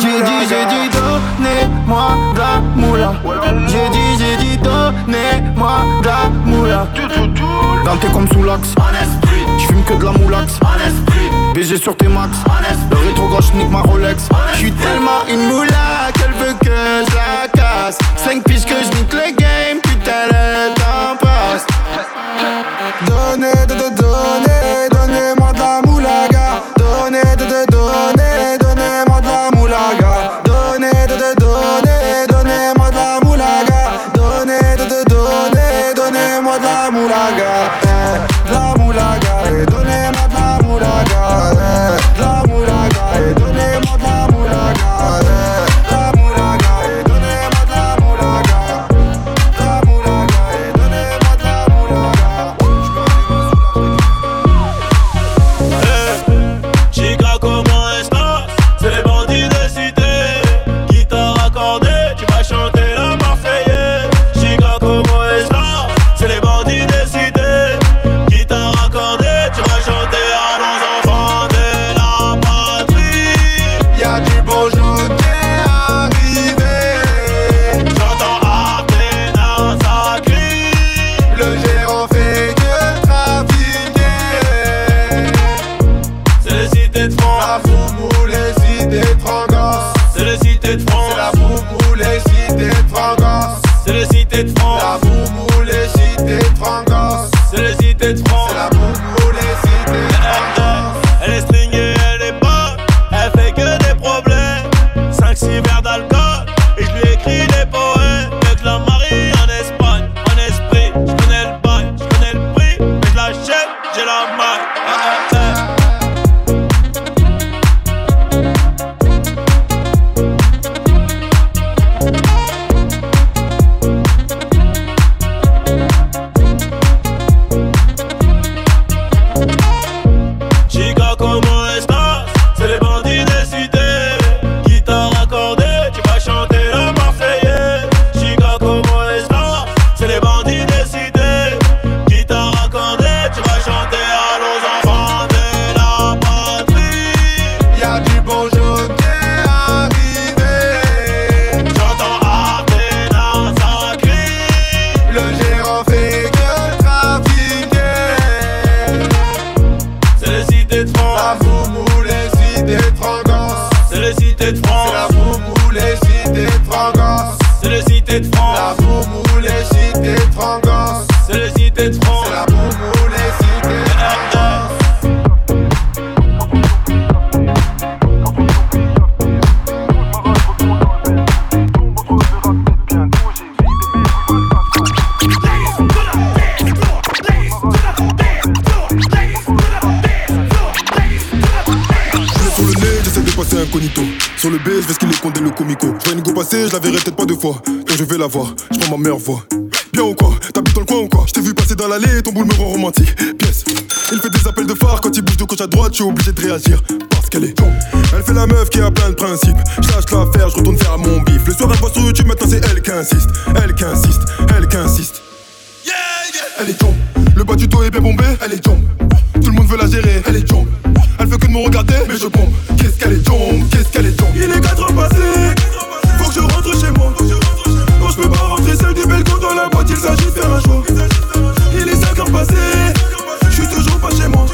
J'ai dit, j'ai dit, donnez-moi de la moula. J'ai dit, j'ai dit, donnez-moi de la moula. t'es comme sous l'axe. J'fume que de la moulax. BG sur tes max. Le rétro gauche nique ma Rolex. J'suis tellement une moula qu'elle veut que je la casse. 5 pistes que je nique le game. Sur le B, je vais ce qu'il est condé le comico. Je une go passer, je la verrai peut-être pas deux fois. Quand je vais la voir, je prends ma meilleure voix. Bien ou quoi? T'habites dans le coin ou quoi? Je t'ai vu passer dans l'allée, ton boule me rend romantique. Pièce. Il fait des appels de phare quand il bouge de gauche à droite, je suis obligé de réagir. Parce qu'elle est Elle fait la meuf qui a plein de principes. Je lâche l'affaire, je retourne faire mon bif. Le soir, elle voit sur YouTube, maintenant c'est elle qui insiste. Elle qui insiste, elle qui insiste. Elle est tombe. Le bas du dos est bien bombé, elle est tombe. Tout le monde veut la gérer, elle est tombe. Que de me regarder, mais je bombe. Qu'est-ce qu'elle est tombe, qu'est-ce qu'elle est tombe. Il est 4 heures passées, faut que je rentre chez moi. Non, je peux pas rentrer seul du balcon dans la boîte, il s'agit de faire un choix. Il est 5 heures passées, je suis toujours pas chez moi.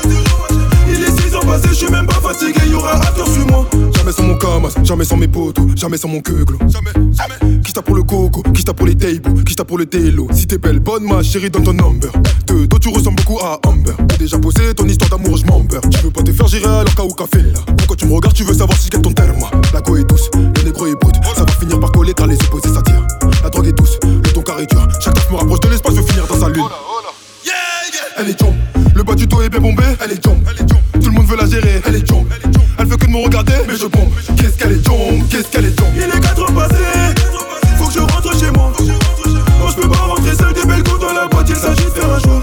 Il est 6 heures passées, je suis même pas fatigué, y'aura un tour sur moi. Jamais sans mon camas, jamais sans mes potos, jamais sans mon queuglo. Jamais, jamais. Qui t'a pour le coco, qui t'a pour les tables, qui t'a pour le télo. Si t'es belle, bonne ma chérie, donne ton number. De dos, tu ressembles beaucoup à Amber. T'as déjà posé ton histoire d'amour, je m'en beurre. Tu veux pas te faire gérer alors qu'à ou café là. Pourquoi tu me regardes, tu veux savoir si je gagne ton terme. La go est douce, le négro est brut. Ça va finir par coller car les opposés s'attirent. La drogue est douce, le ton carré dur. Chaque taf me rapproche de l'espace, je veux finir dans sa lune. Elle est jump, le bas du dos est bien bombé, elle est jump. Tout le monde veut la gérer, elle est jump. Que de me regarder, mais je bombe. Qu'est-ce qu'elle est jump, qu'est-ce qu'elle est jump. Il est 4 heures passées, faut que je rentre chez moi. Non, je peux pas rentrer seul des belles dans la boîte, il s'agit de faire un choix.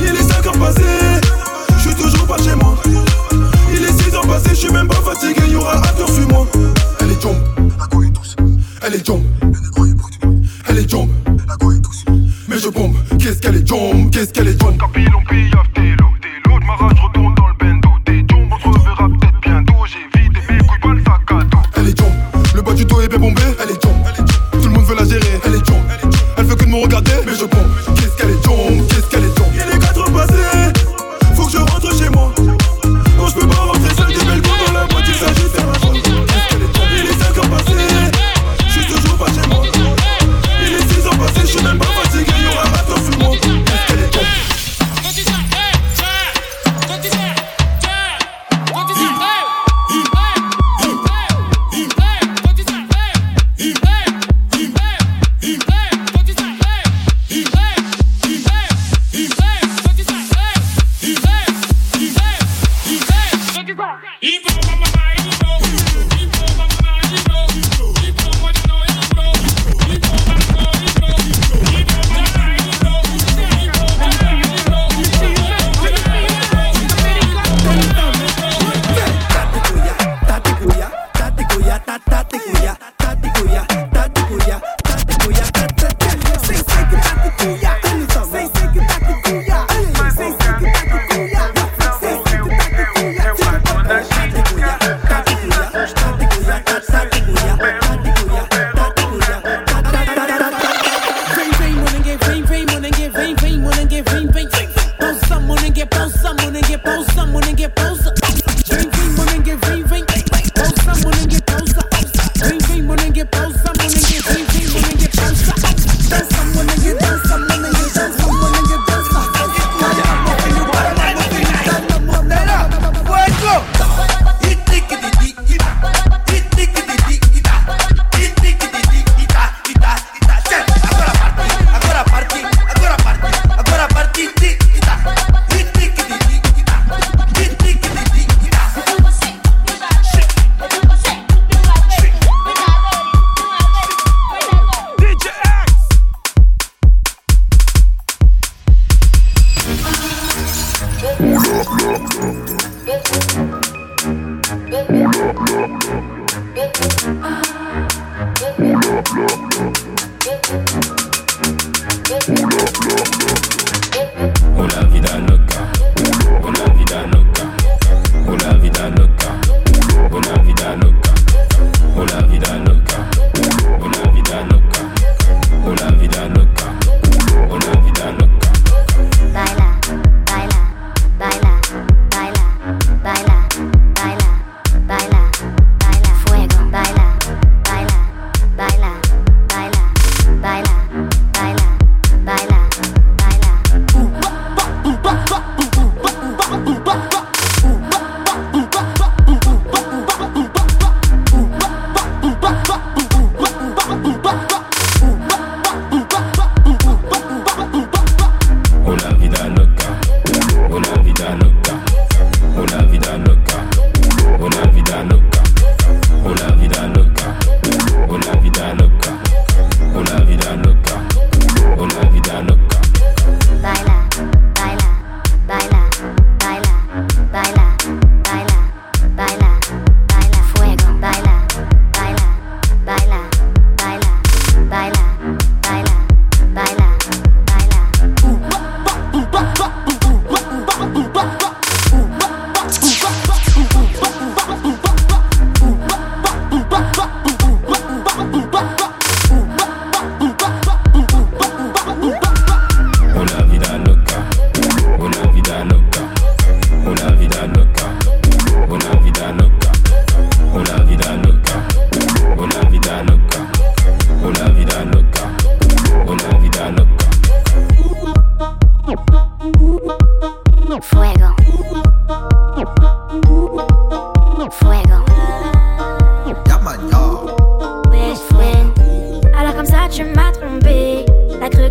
Il est 5 heures passées, je suis toujours pas chez moi. Il est 6 heures passées, je suis même pas fatigué, y'aura un tour sur moi. Elle est jump, la go est douce. Elle est jump, le négro est brut. Elle est jump, la go est douce. Mais je bombe, qu'est-ce qu'elle est jump, qu'est-ce qu'elle est télo, télo, de ma rage, retourne dans le bendo.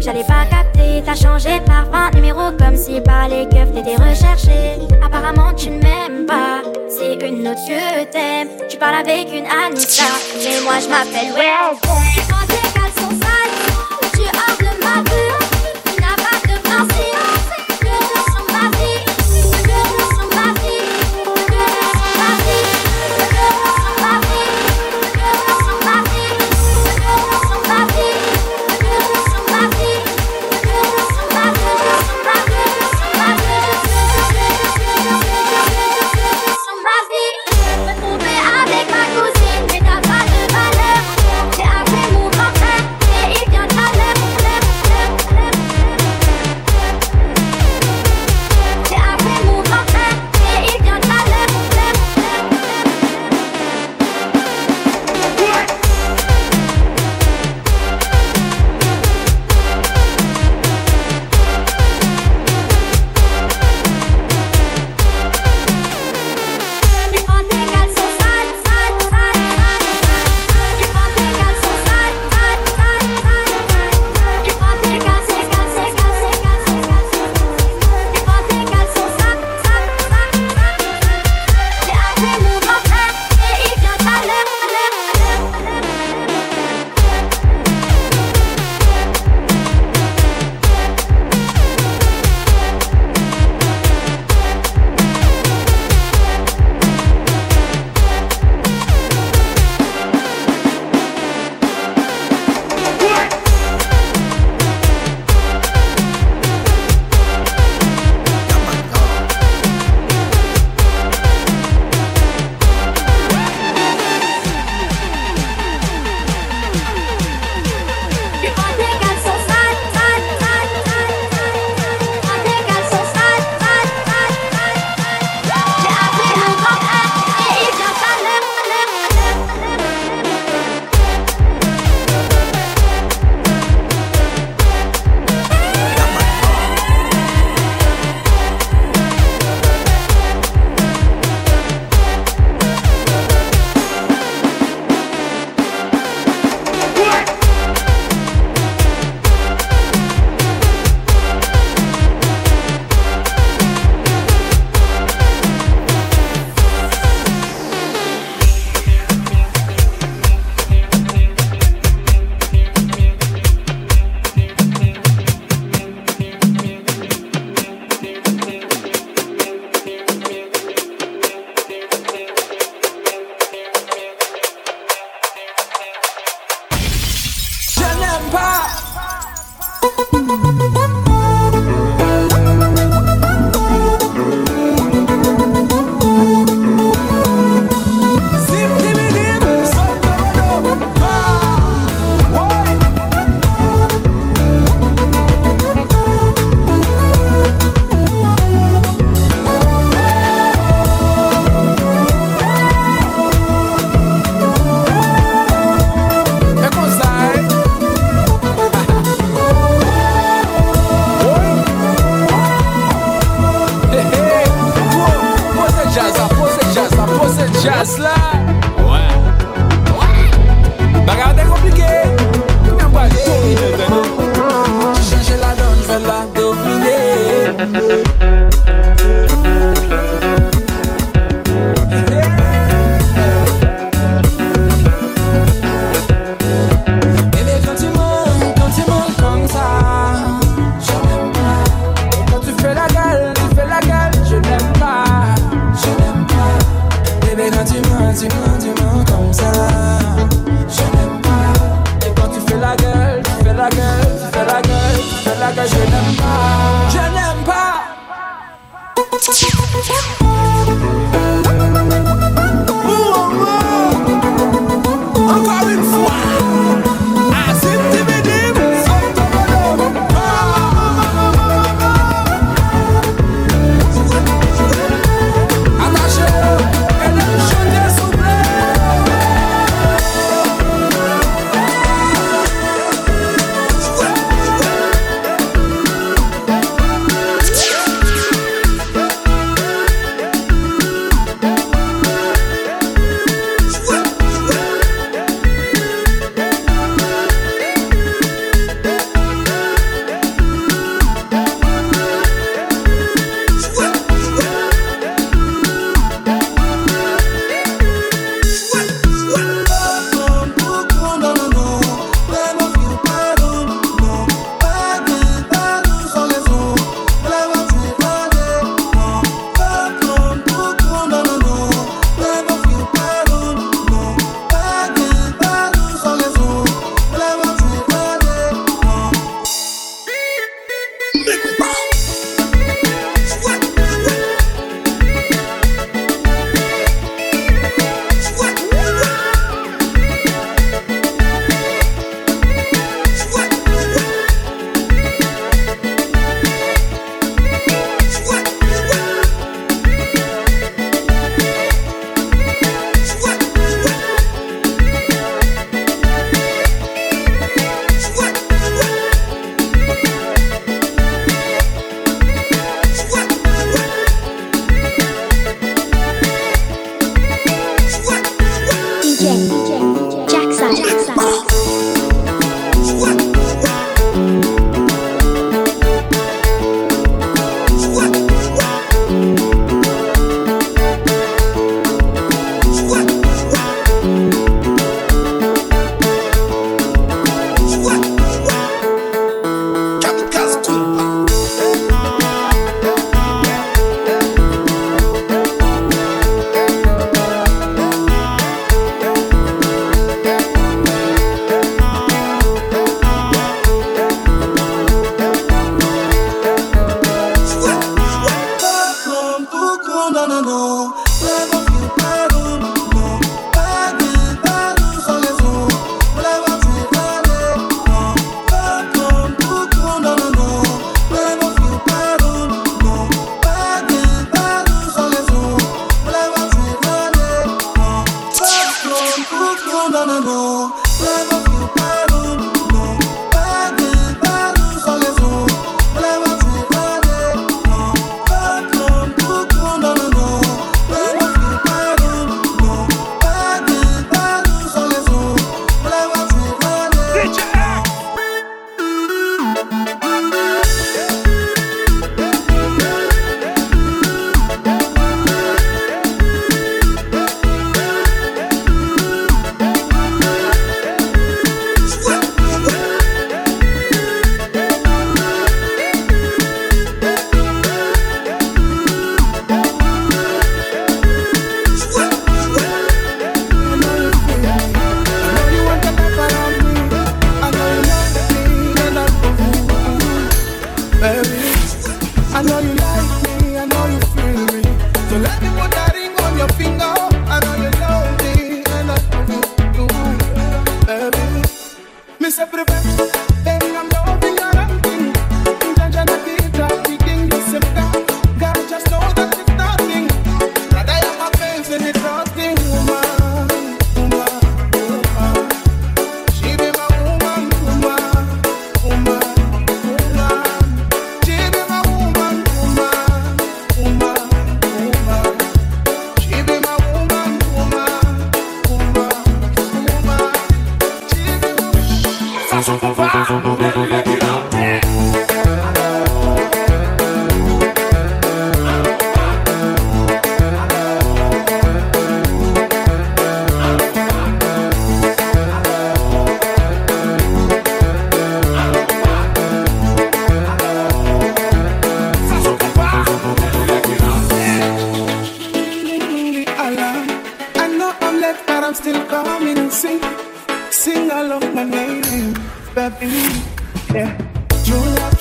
J'allais pas capter, t'as changé par 20 numéros comme si par les keufs t'étais recherché. Apparemment tu ne m'aimes pas, c'est une autre que t'aimes. Tu parles avec une Anita, mais moi je m'appelle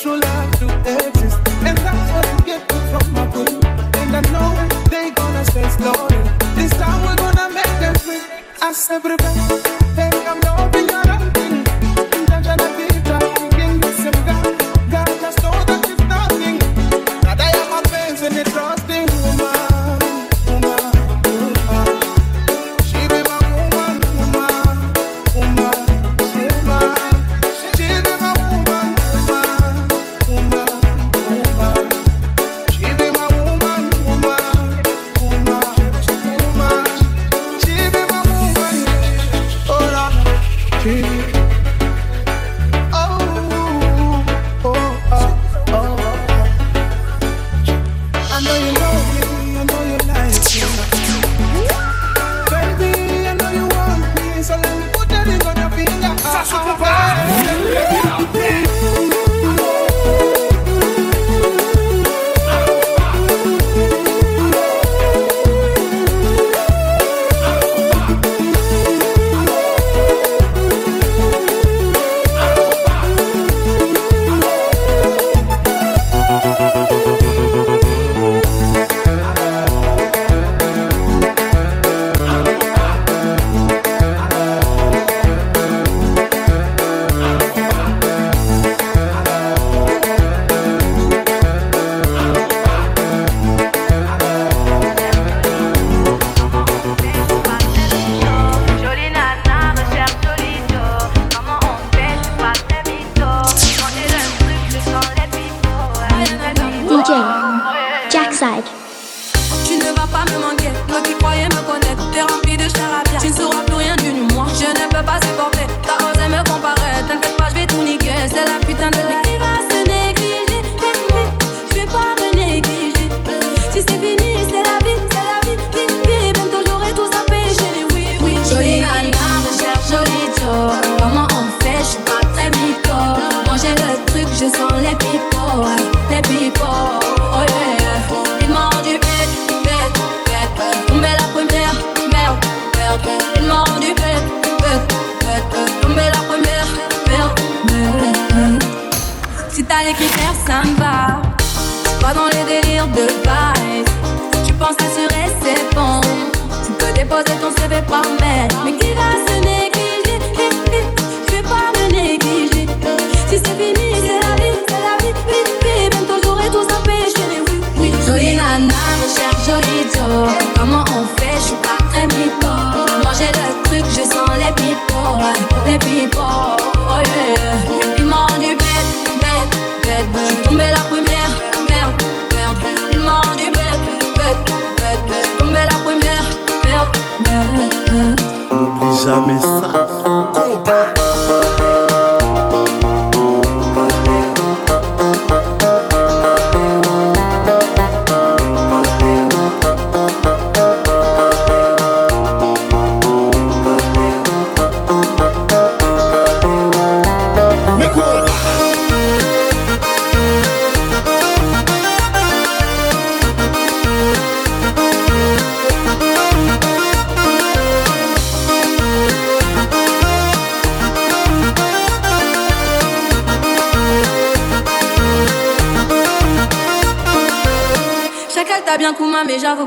true love to exist. And that's what you get from my crew. And I know they gonna stay slow. This time we're gonna make them free. I said, prepare.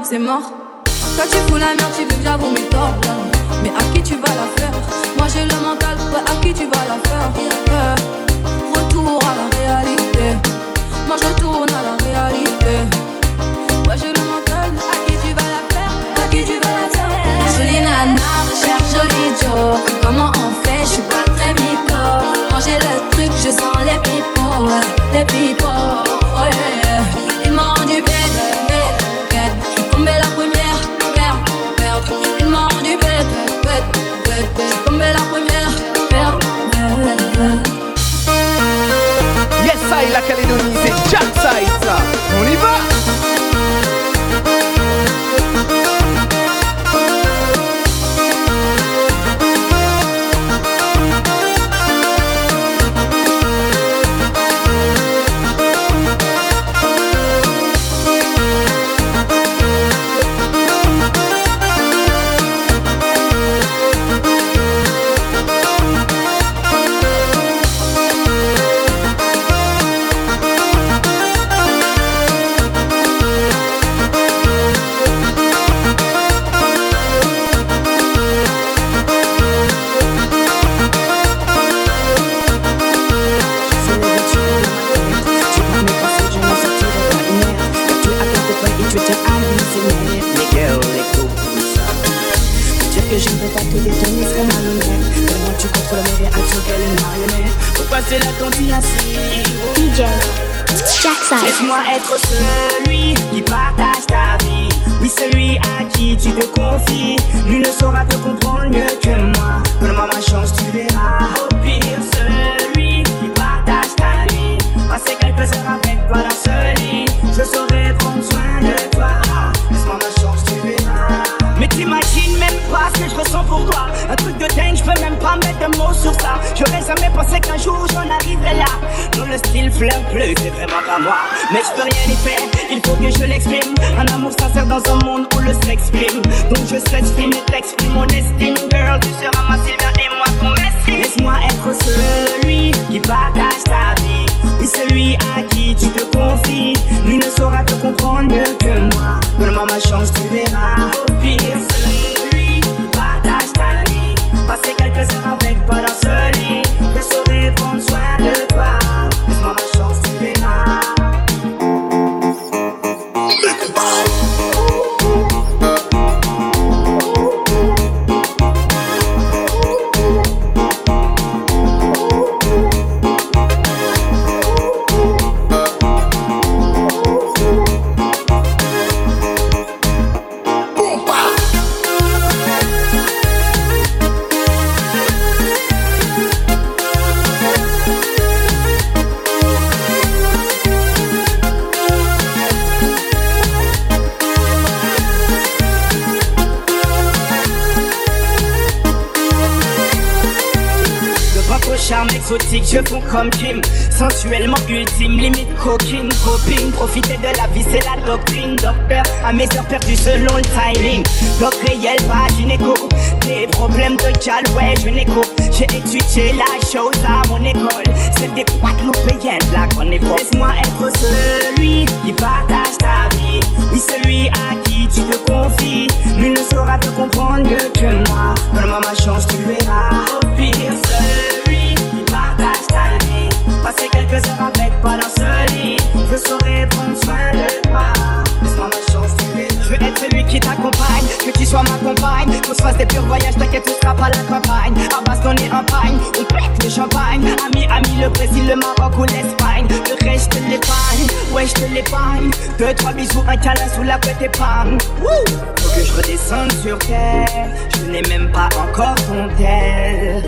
c'est mort. partages ta vie. Et celui à qui tu te confies, lui ne saura te comprendre que moi. Donne-moi ma chance Coquine, copine, profiter de la vie, c'est la doctrine. Docteur, à mes heures perdues selon le timing. Doc réel, pas gynéco. Des problèmes de cal, ouais, je n'écho. J'ai étudié la chose à mon école. C'est des guadeloupéennes, la grande est Laisse-moi être celui qui partage ta vie. Oui, celui à qui tu te confies. Nul ne saura te comprendre que moi. Donne-moi ma chance, tu verras. Au pire, celui qui partage ta vie. Passer quelques heures avec, pas d'un seul ne saurais prendre. Laisse-moi ma chance. Je veux être celui qui t'accompagne, que tu sois ma compagne. Qu'on se fasse des purs voyages, t'inquiète, on sera pas la campagne. À bastonner un pagne, on pète le champagne. Ami, ami, le Brésil, le Maroc ou l'Espagne. Le reste, je te l'épargne, ouais, je te l'épargne. Deux, trois bisous, un câlin sous la couette épargne. Wouh! Faut que je redescende sur terre, je n'ai même pas encore ton tel.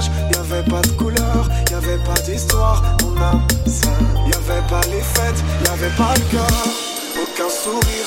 nuages, y'avait pas de couleur, y'avait pas d'histoire, mon âme, ça. Y'avait pas les fêtes, y'avait pas le cœur, aucun sourire,